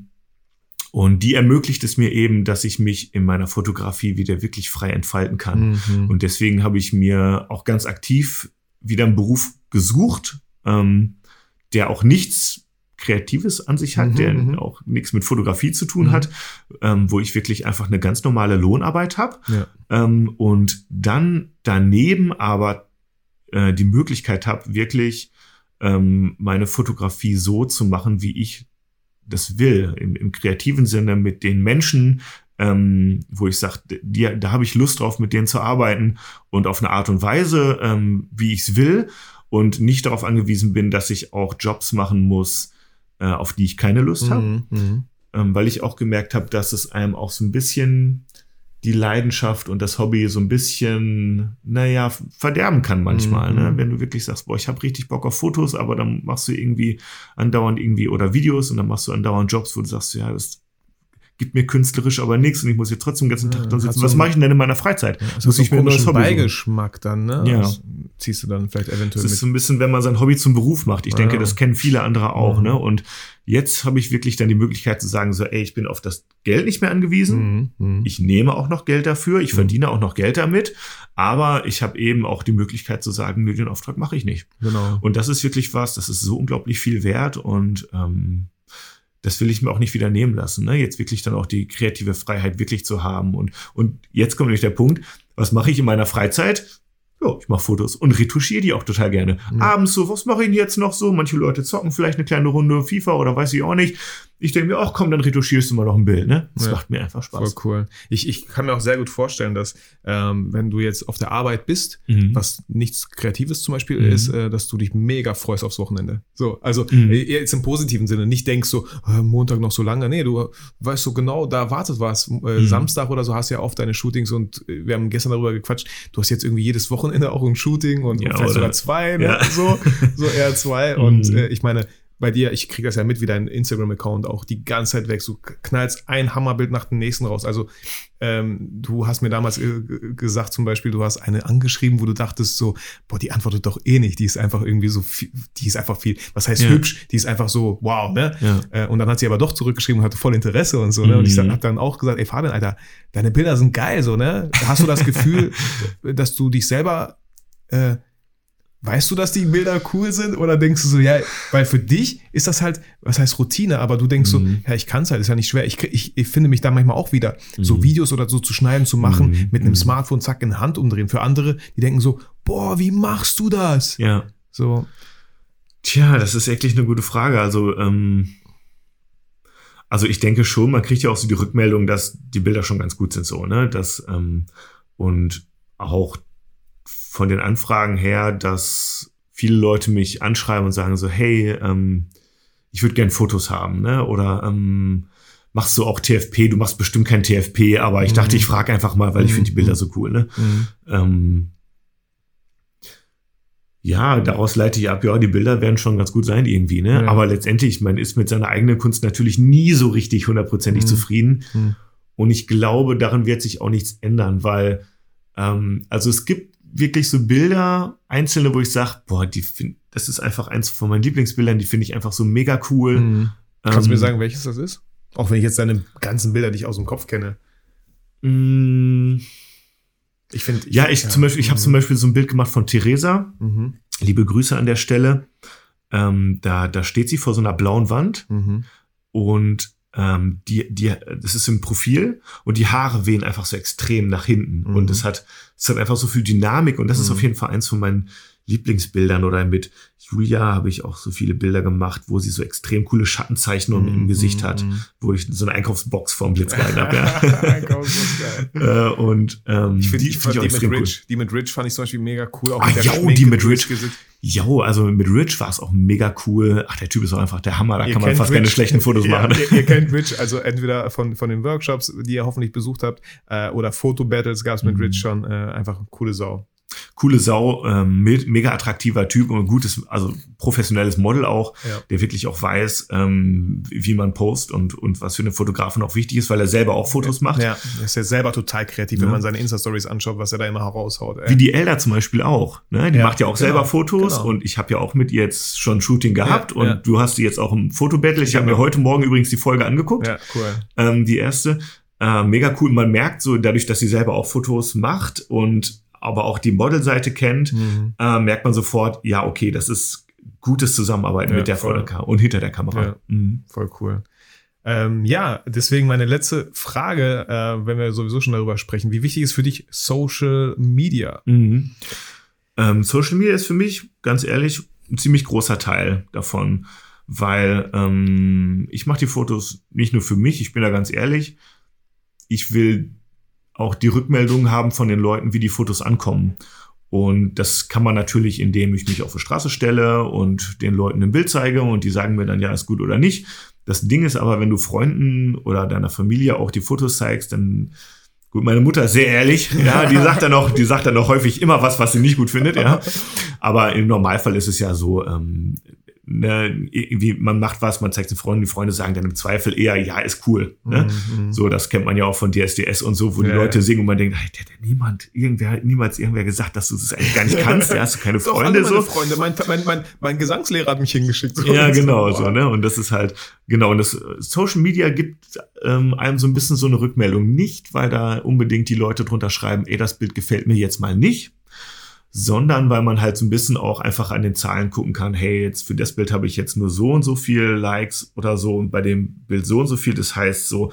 und die ermöglicht es mir eben, dass ich mich in meiner Fotografie wieder wirklich frei entfalten kann. Mhm. Und deswegen habe ich mir auch ganz aktiv wieder einen Beruf gesucht, ähm, der auch nichts Kreatives an sich hat, Mhm, der mhm. auch nichts mit Fotografie zu tun Mhm. hat, ähm, wo ich wirklich einfach eine ganz normale Lohnarbeit habe Ja. ähm, und dann daneben aber äh, die Möglichkeit habe, wirklich ähm, meine Fotografie so zu machen, wie ich das will, im, im kreativen Sinne mit den Menschen, ähm, wo ich sage, da habe ich Lust drauf, mit denen zu arbeiten und auf eine Art und Weise, ähm, wie ich es will und nicht darauf angewiesen bin, dass ich auch Jobs machen muss, äh, auf die ich keine Lust habe Mhm. Mhm. ähm, weil ich auch gemerkt habe, dass es einem auch so ein bisschen die Leidenschaft und das Hobby so ein bisschen, naja, verderben kann manchmal. Mhm. Ne? Wenn du wirklich sagst, boah, ich habe richtig Bock auf Fotos, aber dann machst du irgendwie andauernd irgendwie oder Videos und dann machst du andauernd Jobs, wo du sagst, ja, das gibt mir künstlerisch aber nichts und ich muss hier trotzdem den ganzen Tag hat sitzen. so Was mache ich denn in meiner Freizeit? Ja, Muss ich mir ein neues Hobby. Beigeschmack dann, ne? Ja. Das ziehst du dann vielleicht eventuell das ist so ein bisschen, wenn man sein Hobby zum Beruf macht. Ich denke, Ja. das kennen viele andere auch. Mhm. Ne? Und jetzt habe ich wirklich dann die Möglichkeit zu sagen, so, ey, ich bin auf das Geld nicht mehr angewiesen. Mhm. Mhm. Ich nehme auch noch Geld dafür, ich Mhm. verdiene auch noch Geld damit, aber ich habe eben auch die Möglichkeit zu sagen, nö, den Auftrag mache ich nicht. Genau. Und das ist wirklich was, das ist so unglaublich viel wert und ähm, das will ich mir auch nicht wieder nehmen lassen. Ne? Jetzt wirklich dann auch die kreative Freiheit wirklich zu haben. Und, und jetzt kommt nämlich der Punkt, was mache ich in meiner Freizeit? Ja, ich mache Fotos und retuschiere die auch total gerne. Mhm. Abends so, was mache ich denn jetzt noch so? Manche Leute zocken vielleicht eine kleine Runde FIFA oder weiß ich auch nicht. Ich denke mir, ach komm, dann retuschierst du mal noch ein Bild. Ne? Das Ja. macht mir einfach Voll Spaß. cool. Ich, ich kann mir auch sehr gut vorstellen, dass ähm, wenn du jetzt auf der Arbeit bist, Mhm. was nichts Kreatives zum Beispiel Mhm. ist, äh, dass du dich mega freust aufs Wochenende. So, also Mhm. äh, jetzt im positiven Sinne, nicht denkst so, äh, Montag noch so lange. Nee, du weißt so genau, da wartet was. Äh, Mhm. Samstag oder so hast du ja oft deine Shootings und äh, wir haben gestern darüber gequatscht. Du hast jetzt irgendwie jedes Wochenende auch ein Shooting und, Ja, und vielleicht oder? sogar zwei, ne? Ja. so, so eher zwei. Und Mhm. äh, ich meine, bei dir, ich krieg das ja mit, wie dein Instagram-Account auch die ganze Zeit wächst. Du knallst ein Hammerbild nach dem nächsten raus. Also ähm, du hast mir damals äh, gesagt zum Beispiel, du hast eine angeschrieben, wo du dachtest so, boah, die antwortet doch eh nicht. Die ist einfach irgendwie so, viel, die ist einfach viel, was heißt Ja. hübsch? Die ist einfach so, wow, ne? Ja. Äh, und dann hat sie aber doch zurückgeschrieben und hatte voll Interesse und so, ne? Und ich Mhm. habe dann auch gesagt, ey Fabian, Alter, deine Bilder sind geil, so, ne? Hast du das Gefühl, dass du dich selber äh, Weißt du, dass die Bilder cool sind oder denkst du so, ja, weil für dich ist das halt, was heißt Routine, aber du denkst Mhm. so, ja, ich kann es halt, ist ja nicht schwer. Ich, ich, ich finde mich da manchmal auch wieder, so Mhm. Videos oder so zu schneiden, zu machen, Mhm. mit einem Mhm. Smartphone, zack, in Hand umdrehen. Für andere, die denken so, boah, wie machst du das? ja. So, Tja, das ist wirklich eine gute Frage. Also, ähm, also ich denke schon, man kriegt ja auch so die Rückmeldung, dass die Bilder schon ganz gut sind, so, ne? Das, ähm, und auch von den Anfragen her, dass viele Leute mich anschreiben und sagen so, hey, ähm, ich würde gern Fotos haben, ne? Oder ähm, machst du auch TFP? Du machst bestimmt kein TFP, aber ich Mhm. dachte, ich frage einfach mal, weil ich Mhm. finde die Bilder so cool, ne? mhm. Ähm, ja, daraus leite ich ab, ja, die Bilder werden schon ganz gut sein irgendwie, ne? Ja. Aber letztendlich, man ist mit seiner eigenen Kunst natürlich nie so richtig hundertprozentig Mhm. zufrieden. Mhm. Und ich glaube, daran wird sich auch nichts ändern, weil, ähm, also es gibt wirklich so Bilder, einzelne, wo ich sage, boah, die find, das ist einfach eins von meinen Lieblingsbildern, die finde ich einfach so mega cool. Mhm. Kannst du Ähm, mir sagen, welches das ist? Auch wenn ich jetzt deine ganzen Bilder nicht aus dem Kopf kenne. mh, Ich finde, ja, ich zum Beispiel, ich habe zum Beispiel so ein Bild gemacht von Theresa. Mhm. Liebe Grüße an der Stelle. Ähm, da, da steht sie vor so einer blauen Wand Mhm. und ähm, die, die, das ist im Profil und die Haare wehen einfach so extrem nach hinten. Mhm. Und es hat, es hat einfach so viel Dynamik und das ist Mhm. auf jeden Fall eins von meinen Lieblingsbildern. Oder mit Julia habe ich auch so viele Bilder gemacht, wo sie so extrem coole Schattenzeichnungen im Mhm. Gesicht hat, Mhm. wo ich so eine Einkaufsbox vorm Blitz gehalten habe. Ja. Äh, und ähm, Ich finde die die, ich auch die, mit cool. Rich, die mit Rich fand ich zum Beispiel mega cool. Auch Ah, mit der jo, die mit Rich. Jo, also mit Rich war es auch mega cool. Ach, der Typ ist auch einfach der Hammer. Da Ihr kann man fast keine Rich. schlechten Fotos ja, machen. Ihr, ihr kennt Rich, also entweder von, von den Workshops, die ihr hoffentlich besucht habt, äh, oder Fotobattles gab es mit Mhm. Rich schon. Äh, einfach coole Sau. Coole Sau, ähm, me- mega attraktiver Typ und ein gutes, also professionelles Model auch, Ja. der wirklich auch weiß, ähm, wie man post und, und was für eine Fotografen auch wichtig ist, weil er selber auch Fotos macht. Ja, er ist ja selber total kreativ, wenn Ja. man seine Insta-Stories anschaut, was er da immer heraushaut. ey. Wie die Elder zum Beispiel auch. Ne? Die Ja, macht ja auch genau, selber Fotos genau. und ich habe ja auch mit ihr jetzt schon ein Shooting gehabt Ja, und ja. du hast die jetzt auch im Fotobattle. Ich habe Genau. mir heute Morgen übrigens die Folge angeguckt. ja, cool. ähm, die erste. Äh, mega cool. Man merkt so, dadurch, dass sie selber auch Fotos macht und aber auch die Modelseite kennt, Mhm. äh, merkt man sofort, ja, okay, das ist gutes Zusammenarbeiten Ja, mit der voll. der Kamera und hinter der Kamera. Ja. Mhm. Voll cool. Ähm, ja, deswegen meine letzte Frage, äh, wenn wir sowieso schon darüber sprechen. Wie wichtig ist für dich Social Media? Mhm. Ähm, Social Media ist für mich, ganz ehrlich, ein ziemlich großer Teil davon, weil ähm, ich mache die Fotos nicht nur für mich, ich bin da ganz ehrlich, ich will auch die Rückmeldungen haben von den Leuten, wie die Fotos ankommen. Und das kann man natürlich, indem ich mich auf die Straße stelle und den Leuten ein Bild zeige und die sagen mir dann, ja, ist gut oder nicht. Das Ding ist aber, wenn du Freunden oder deiner Familie auch die Fotos zeigst, dann Gut, meine Mutter ist sehr ehrlich, ja, die sagt dann auch, die sagt dann auch häufig immer was, was sie nicht gut findet, ja. Aber im Normalfall ist es ja so, ähm, ne, irgendwie, man macht was, man zeigt den Freunden, die Freunde sagen dann im Zweifel eher, ja, ist cool. Ne? Mhm. So, das kennt man ja auch von DSDS und so, wo ja, die Leute singen und man denkt, hey, der, der niemand, irgendwer hat niemals irgendwer gesagt, dass du das eigentlich gar nicht kannst, ja, hast du keine Doch, Freunde. so. Freunde, mein, mein, mein, mein Gesangslehrer hat mich hingeschickt. So ja, genau, so, ne? Und das ist halt, genau, und das Social Media gibt ähm, einem so ein bisschen so eine Rückmeldung. Nicht, weil da unbedingt die Leute drunter schreiben, ey, das Bild gefällt mir jetzt mal nicht, sondern weil man halt so ein bisschen auch einfach an den Zahlen gucken kann, hey, jetzt für das Bild habe ich jetzt nur so und so viel Likes oder so und bei dem Bild so und so viel. Das heißt so,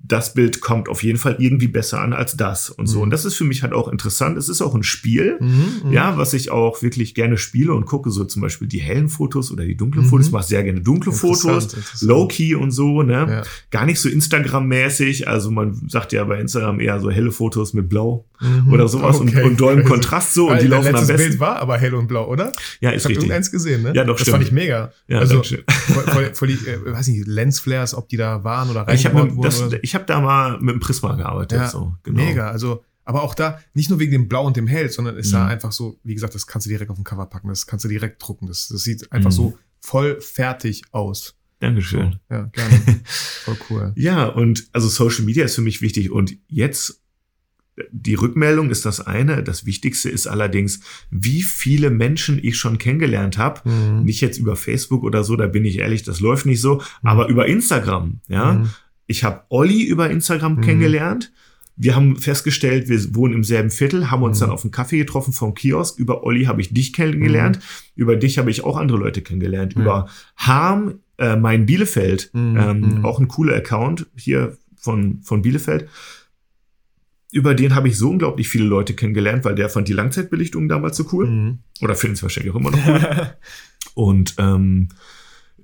das Bild kommt auf jeden Fall irgendwie besser an als das und so. Mhm. Und das ist für mich halt auch interessant. Es ist auch ein Spiel, mhm, mhm, ja, was ich auch wirklich gerne spiele und gucke, so zum Beispiel die hellen Fotos oder die dunklen mhm. Fotos. Ich mache sehr gerne dunkle Fotos, low-key und so, ne? Ja. Gar nicht so Instagram-mäßig. Also man sagt ja bei Instagram eher so helle Fotos mit Blau mhm. oder sowas okay. und, und dollem Kontrast so und die laufen am besten. Das Bild war aber hell und blau, oder? Ja, ist ich richtig. Ich habe gesehen, ne? Ja, doch, das stimmt. fand ich mega. Ja, also, voll, voll, voll die, äh, weiß nicht, Lensflares, ob die da waren oder reingebaut wurden. Das, ich habe da mal mit dem Prisma gearbeitet. Ja, so, genau. Mega. Also, aber auch da, nicht nur wegen dem Blau und dem Hell, sondern ist mhm. da einfach so, wie gesagt, das kannst du direkt auf dem Cover packen, das kannst du direkt drucken. Das, das sieht einfach mhm. so voll fertig aus. Dankeschön. So, ja, gerne. Voll cool. Ja, und also Social Media ist für mich wichtig. Und jetzt, die Rückmeldung ist das eine. Das Wichtigste ist allerdings, wie viele Menschen ich schon kennengelernt habe. Mhm. Nicht jetzt über Facebook oder so, da bin ich ehrlich, das läuft nicht so, mhm. aber über Instagram, ja. Mhm. Ich habe Olli über Instagram mhm. kennengelernt. Wir haben festgestellt, wir wohnen im selben Viertel, haben uns mhm. dann auf einen Kaffee getroffen vom Kiosk. Über Olli habe ich dich kennengelernt. Mhm. Über dich habe ich auch andere Leute kennengelernt. Mhm. Über Harm, äh, mein Bielefeld, mhm. ähm, mhm. auch ein cooler Account hier von, von Bielefeld. Über den habe ich so unglaublich viele Leute kennengelernt, weil der fand die Langzeitbelichtung damals so cool. Oder finden es wahrscheinlich auch immer noch cool. Und ähm,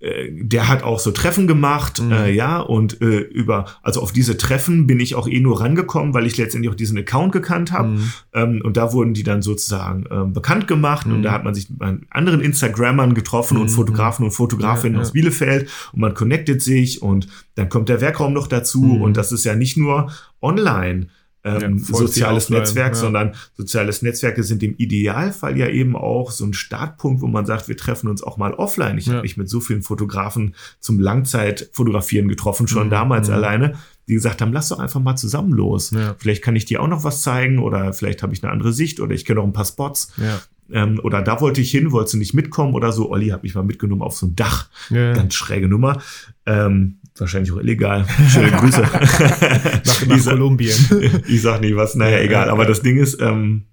äh, der hat auch so Treffen gemacht, mhm. äh, ja, und äh, über, also auf diese Treffen bin ich auch eh nur rangekommen, weil ich letztendlich auch diesen Account gekannt habe. Mhm. Ähm, und da wurden die dann sozusagen ähm, bekannt gemacht mhm. und da hat man sich mit anderen Instagrammern getroffen und mhm. Fotografen und Fotografinnen ja, ja. aus Bielefeld und man connectet sich und dann kommt der Werkraum noch dazu mhm. und das ist ja nicht nur online ähm, ja, soziales Netzwerk, ja. sondern soziales Netzwerke sind im Idealfall ja eben auch so ein Startpunkt, wo man sagt, wir treffen uns auch mal offline. Ich ja. habe mich mit so vielen Fotografen zum Langzeitfotografieren getroffen, schon mhm. damals mhm. alleine, die gesagt haben, lass doch einfach mal zusammen los. Ja. Vielleicht kann ich dir auch noch was zeigen oder vielleicht habe ich eine andere Sicht oder ich kenne auch ein paar Spots. Ja. Ähm, oder da wollte ich hin, wolltest du nicht mitkommen oder so. Olli hat mich mal mitgenommen auf so ein Dach. Ja. Ganz schräge Nummer. Ähm, wahrscheinlich auch illegal. Schöne Grüße. nach, nach Kolumbien. ich sag nicht was, naja, egal. Aber das Ding ist, ähm,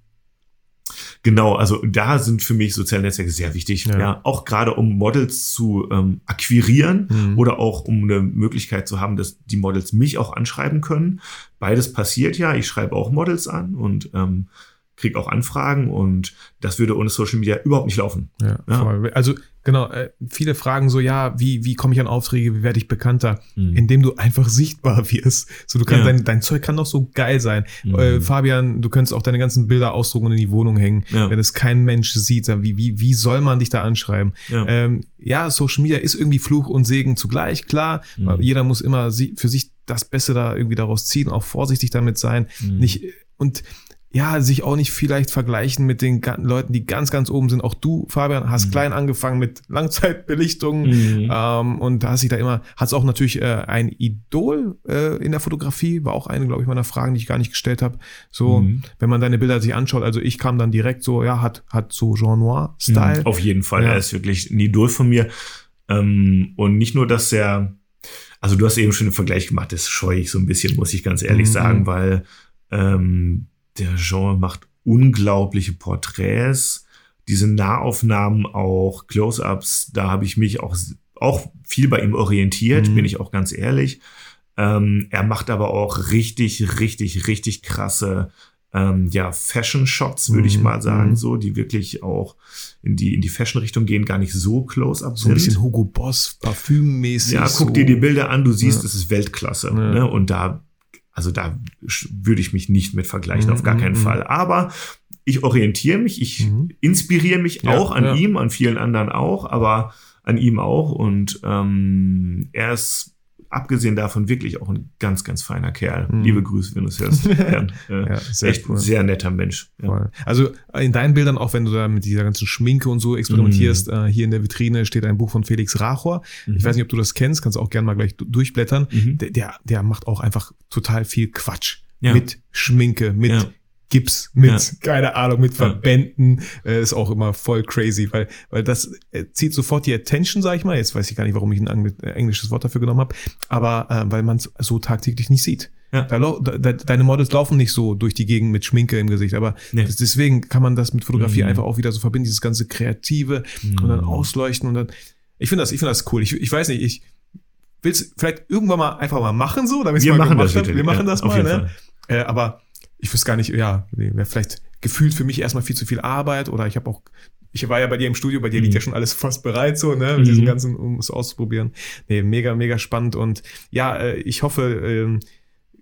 Genau, also da sind für mich soziale Netzwerke sehr wichtig. Ja, ja auch gerade um Models zu ähm, akquirieren mhm. oder auch um eine Möglichkeit zu haben, dass die Models mich auch anschreiben können. Beides passiert ja. Ich schreibe auch Models an und ähm, kriege auch Anfragen und das würde ohne Social Media überhaupt nicht laufen. Ja, ja. Also genau, äh, viele fragen so, ja, wie, wie komme ich an Aufträge, wie werde ich bekannter? Mhm. Indem du einfach sichtbar wirst. So, du kannst, ja. dein, dein Zeug kann doch so geil sein. Mhm. Äh, Fabian, du könntest auch deine ganzen Bilder ausdrucken und in die Wohnung hängen, ja. wenn es kein Mensch sieht. Wie, wie, wie soll man dich da anschreiben? Ja. Ähm, ja, Social Media ist irgendwie Fluch und Segen zugleich, klar. Mhm. Jeder muss immer für sich das Beste da irgendwie daraus ziehen, auch vorsichtig damit sein. Mhm. Nicht, und ja, sich auch nicht vielleicht vergleichen mit den Leuten, die ganz, ganz oben sind. Auch du, Fabian, hast mhm. klein angefangen mit Langzeitbelichtung mhm. ähm, und da hast dich da immer, hast auch natürlich äh, ein Idol äh, in der Fotografie, war auch eine, glaube ich, meiner Fragen, die ich gar nicht gestellt habe. So, mhm. wenn man deine Bilder sich anschaut, also ich kam dann direkt so, ja, hat, hat so Jean Noir-Style. Mhm. Auf jeden Fall, ja. er ist wirklich ein Idol von mir. Ähm, und nicht nur, dass er, also du hast eben schon einen Vergleich gemacht, das scheue ich so ein bisschen, muss ich ganz ehrlich mhm. sagen, weil ähm, der Jean macht unglaubliche Porträts, diese Nahaufnahmen auch, Close-ups, da habe ich mich auch, auch viel bei ihm orientiert, mhm. bin ich auch ganz ehrlich. Ähm, er macht aber auch richtig, richtig, richtig krasse ähm, ja, Fashion-Shots, würde mhm. ich mal sagen, mhm. so, die wirklich auch in die, in die Fashion-Richtung gehen, gar nicht so close-up so sind. So ein bisschen Hugo Boss, parfümmäßig. Ja, guck so. dir die Bilder an, du siehst, ja. das ist Weltklasse. Ja. Ne? Und da also da würde ich mich nicht mit vergleichen, mhm. auf gar keinen mhm. Fall. Aber ich orientiere mich, ich mhm. inspiriere mich ja, auch an ja. ihm, an vielen anderen auch, aber an ihm auch. Und ähm, er ist abgesehen davon wirklich auch ein ganz, ganz feiner Kerl. Mhm. Liebe Grüße, wenn du es hörst. äh, ja, sehr echt cool. sehr netter Mensch. Ja. Also in deinen Bildern, auch wenn du da mit dieser ganzen Schminke und so experimentierst, mhm. äh, hier in der Vitrine steht ein Buch von Felix Rachor. Mhm. Ich weiß nicht, ob du das kennst, kannst auch gerne mal gleich durchblättern. Mhm. Der, der, der macht auch einfach total viel Quatsch. Ja. Mit Schminke, mit ja. Gips, mit, ja. keine Ahnung, mit Verbänden, äh, ist auch immer voll crazy, weil, weil das äh, zieht sofort die Attention, sag ich mal. Jetzt weiß ich gar nicht, warum ich ein äh, englisches Wort dafür genommen habe, aber äh, weil man es so tagtäglich nicht sieht. Ja. Da, da, deine Models laufen nicht so durch die Gegend mit Schminke im Gesicht, aber nee. das, deswegen kann man das mit Fotografie mhm. einfach auch wieder so verbinden, dieses ganze Kreative mhm. und dann mhm. ausleuchten und dann. Ich finde das, ich finde das cool. Ich, ich weiß nicht, ich will's vielleicht irgendwann mal einfach mal machen so, damit wir machen das. Wir machen das mal, ne? Äh, aber ich wüsste gar nicht, ja, wäre vielleicht gefühlt für mich erstmal viel zu viel Arbeit oder ich habe auch, ich war ja bei dir im Studio, bei dir mhm. liegt ja schon alles fast bereit, so, ne, mit mhm. diesem ganzen, um es auszuprobieren. Nee, mega, mega spannend und ja, äh, ich hoffe, ähm,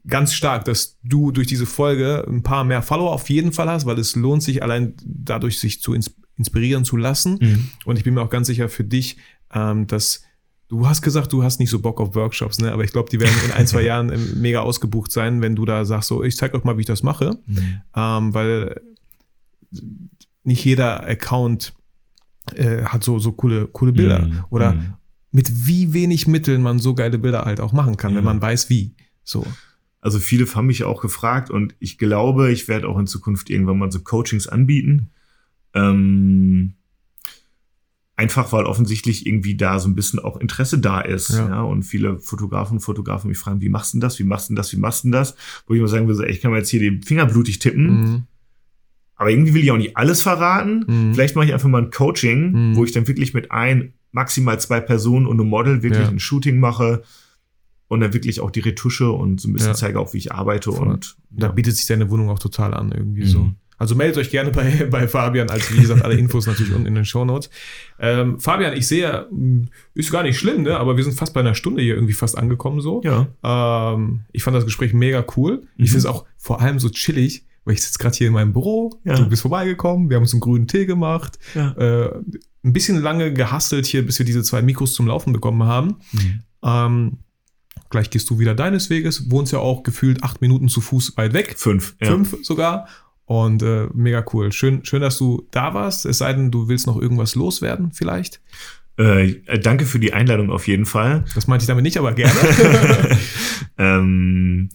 ganz stark, dass du durch diese Folge ein paar mehr Follower auf jeden Fall hast, weil es lohnt sich allein dadurch, sich zu inspirieren zu lassen. Mhm. Und ich bin mir auch ganz sicher für dich, ähm, dass Du hast gesagt, du hast nicht so Bock auf Workshops, ne? aber ich glaube, die werden in ein, zwei Jahren ähm, mega ausgebucht sein, wenn du da sagst, so, ich zeig euch mal, wie ich das mache. Mhm. Ähm, weil nicht jeder Account äh, hat so, so coole, coole Bilder. Mhm. Oder mhm. mit wie wenig Mitteln man so geile Bilder halt auch machen kann, ja. wenn man weiß, wie. So. Also viele haben mich auch gefragt und ich glaube, ich werde auch in Zukunft irgendwann mal so Coachings anbieten. Ähm, Einfach weil offensichtlich irgendwie da so ein bisschen auch Interesse da ist. Ja. ja und viele Fotografen und Fotografen mich fragen, wie machst du das? Wie machst du das? Wie machst du das? Wo ich immer sagen würde, ich kann mir jetzt hier den Finger blutig tippen. Mhm. Aber irgendwie will ich auch nicht alles verraten. Mhm. Vielleicht mache ich einfach mal ein Coaching, mhm. wo ich dann wirklich mit ein, maximal zwei Personen und einem Model wirklich ja. ein Shooting mache und dann wirklich auch die Retusche und so ein bisschen ja. zeige auch, wie ich arbeite. Voll. Und da bietet sich deine Wohnung auch total an, irgendwie so. Also meldet euch gerne bei, bei Fabian, als wie gesagt, alle Infos natürlich unten in den Show Notes. Ähm, Fabian, ich sehe, hm, ist gar nicht schlimm, ne? aber wir sind fast bei einer Stunde hier irgendwie fast angekommen so. Ja. Ähm, ich fand das Gespräch mega cool. Mhm. Ich finde es auch vor allem so chillig, weil ich sitze gerade hier in meinem Büro, ja. du bist vorbeigekommen, wir haben uns einen grünen Tee gemacht, ja. äh, ein bisschen lange gehastelt hier, bis wir diese zwei Mikros zum Laufen bekommen haben. Mhm. Ähm, gleich gehst du wieder deines Weges, wohnst ja auch gefühlt acht Minuten zu Fuß weit weg. Fünf. Ja. Fünf sogar. Und äh, mega cool. Schön, schön, dass du da warst. Es sei denn, du willst noch irgendwas loswerden, vielleicht. Äh, danke für die Einladung auf jeden Fall. Das meinte ich damit nicht, aber gerne. ähm,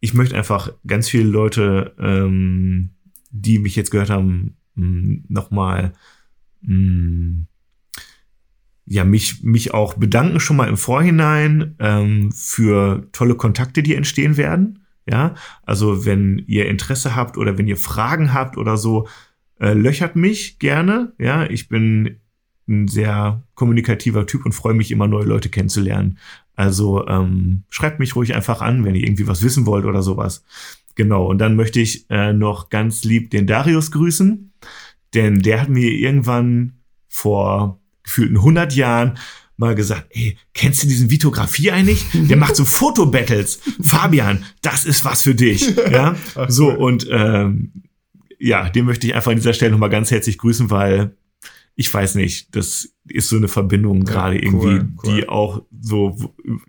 ich möchte einfach ganz viele Leute, ähm, die mich jetzt gehört haben, nochmal ja, mich, mich auch bedanken schon mal im Vorhinein ähm, für tolle Kontakte, die entstehen werden. Ja, also wenn ihr Interesse habt oder wenn ihr Fragen habt oder so, äh, löchert mich gerne. Ja, ich bin ein sehr kommunikativer Typ und freue mich immer, neue Leute kennenzulernen. Also ähm, schreibt mich ruhig einfach an, wenn ihr irgendwie was wissen wollt oder sowas. Genau, und dann möchte ich äh, noch ganz lieb den Darius grüßen, denn der hat mir irgendwann vor gefühlten 100 Jahren mal gesagt, ey, kennst du diesen Vitografie eigentlich? Der macht so Fotobattles. Fabian, das ist was für dich. Ja, so und ähm, ja, den möchte ich einfach an dieser Stelle nochmal ganz herzlich grüßen, weil ich weiß nicht, das ist so eine Verbindung gerade ja, cool, irgendwie, cool. die auch so,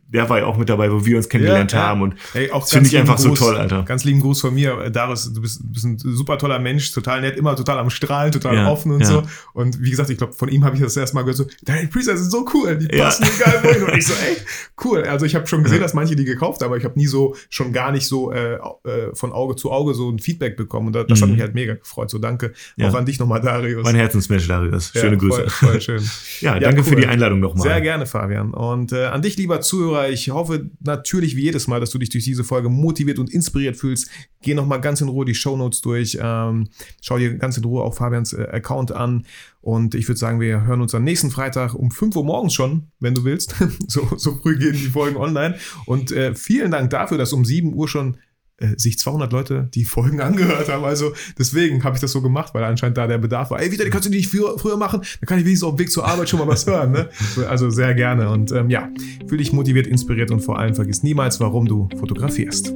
der war ja auch mit dabei, wo wir uns kennengelernt ja, haben und hey, auch finde ich einfach Gruß, so toll, Alter. Ganz lieben Gruß von mir, Darius, du bist, bist ein super toller Mensch, total nett, immer total am Strahlen, total ja, offen und so. Und wie gesagt, ich glaube, von ihm habe ich das erste Mal gehört, so, deine Presets sind so cool, die passen egal wohin. Und ich so, ey, cool. Also ich habe schon gesehen, dass manche die gekauft haben, aber ich habe nie so, schon gar nicht so äh, äh, von Auge zu Auge so ein Feedback bekommen. Und das, das mhm. hat mich halt mega gefreut. So danke auch an dich nochmal, Darius. Mein Herzensmensch, Darius. Schöne Grüße. Voll, voll schön. ja, danke cool. für die Einladung nochmal. Sehr gerne, Fabian. Und äh, an dich, lieber Zuhörer, ich hoffe natürlich wie jedes Mal, dass du dich durch diese Folge motiviert und inspiriert fühlst. Geh nochmal ganz in Ruhe die Show Notes durch. Ähm, schau dir ganz in Ruhe auch Fabians äh, Account an. Und ich würde sagen, wir hören uns am nächsten Freitag um 5 Uhr morgens schon, wenn du willst. so, so früh gehen die Folgen online. Und äh, vielen Dank dafür, dass um 7 Uhr schon sich 200 Leute die Folgen angehört haben. Also deswegen habe ich das so gemacht, weil anscheinend da der Bedarf war. Ey, wieder, kannst du die nicht früher, früher machen? Dann kann ich wenigstens auf dem Weg zur Arbeit schon mal was hören. Ne? Also sehr gerne. Und ähm, ja, fühle dich motiviert, inspiriert und vor allem vergiss niemals, warum du fotografierst.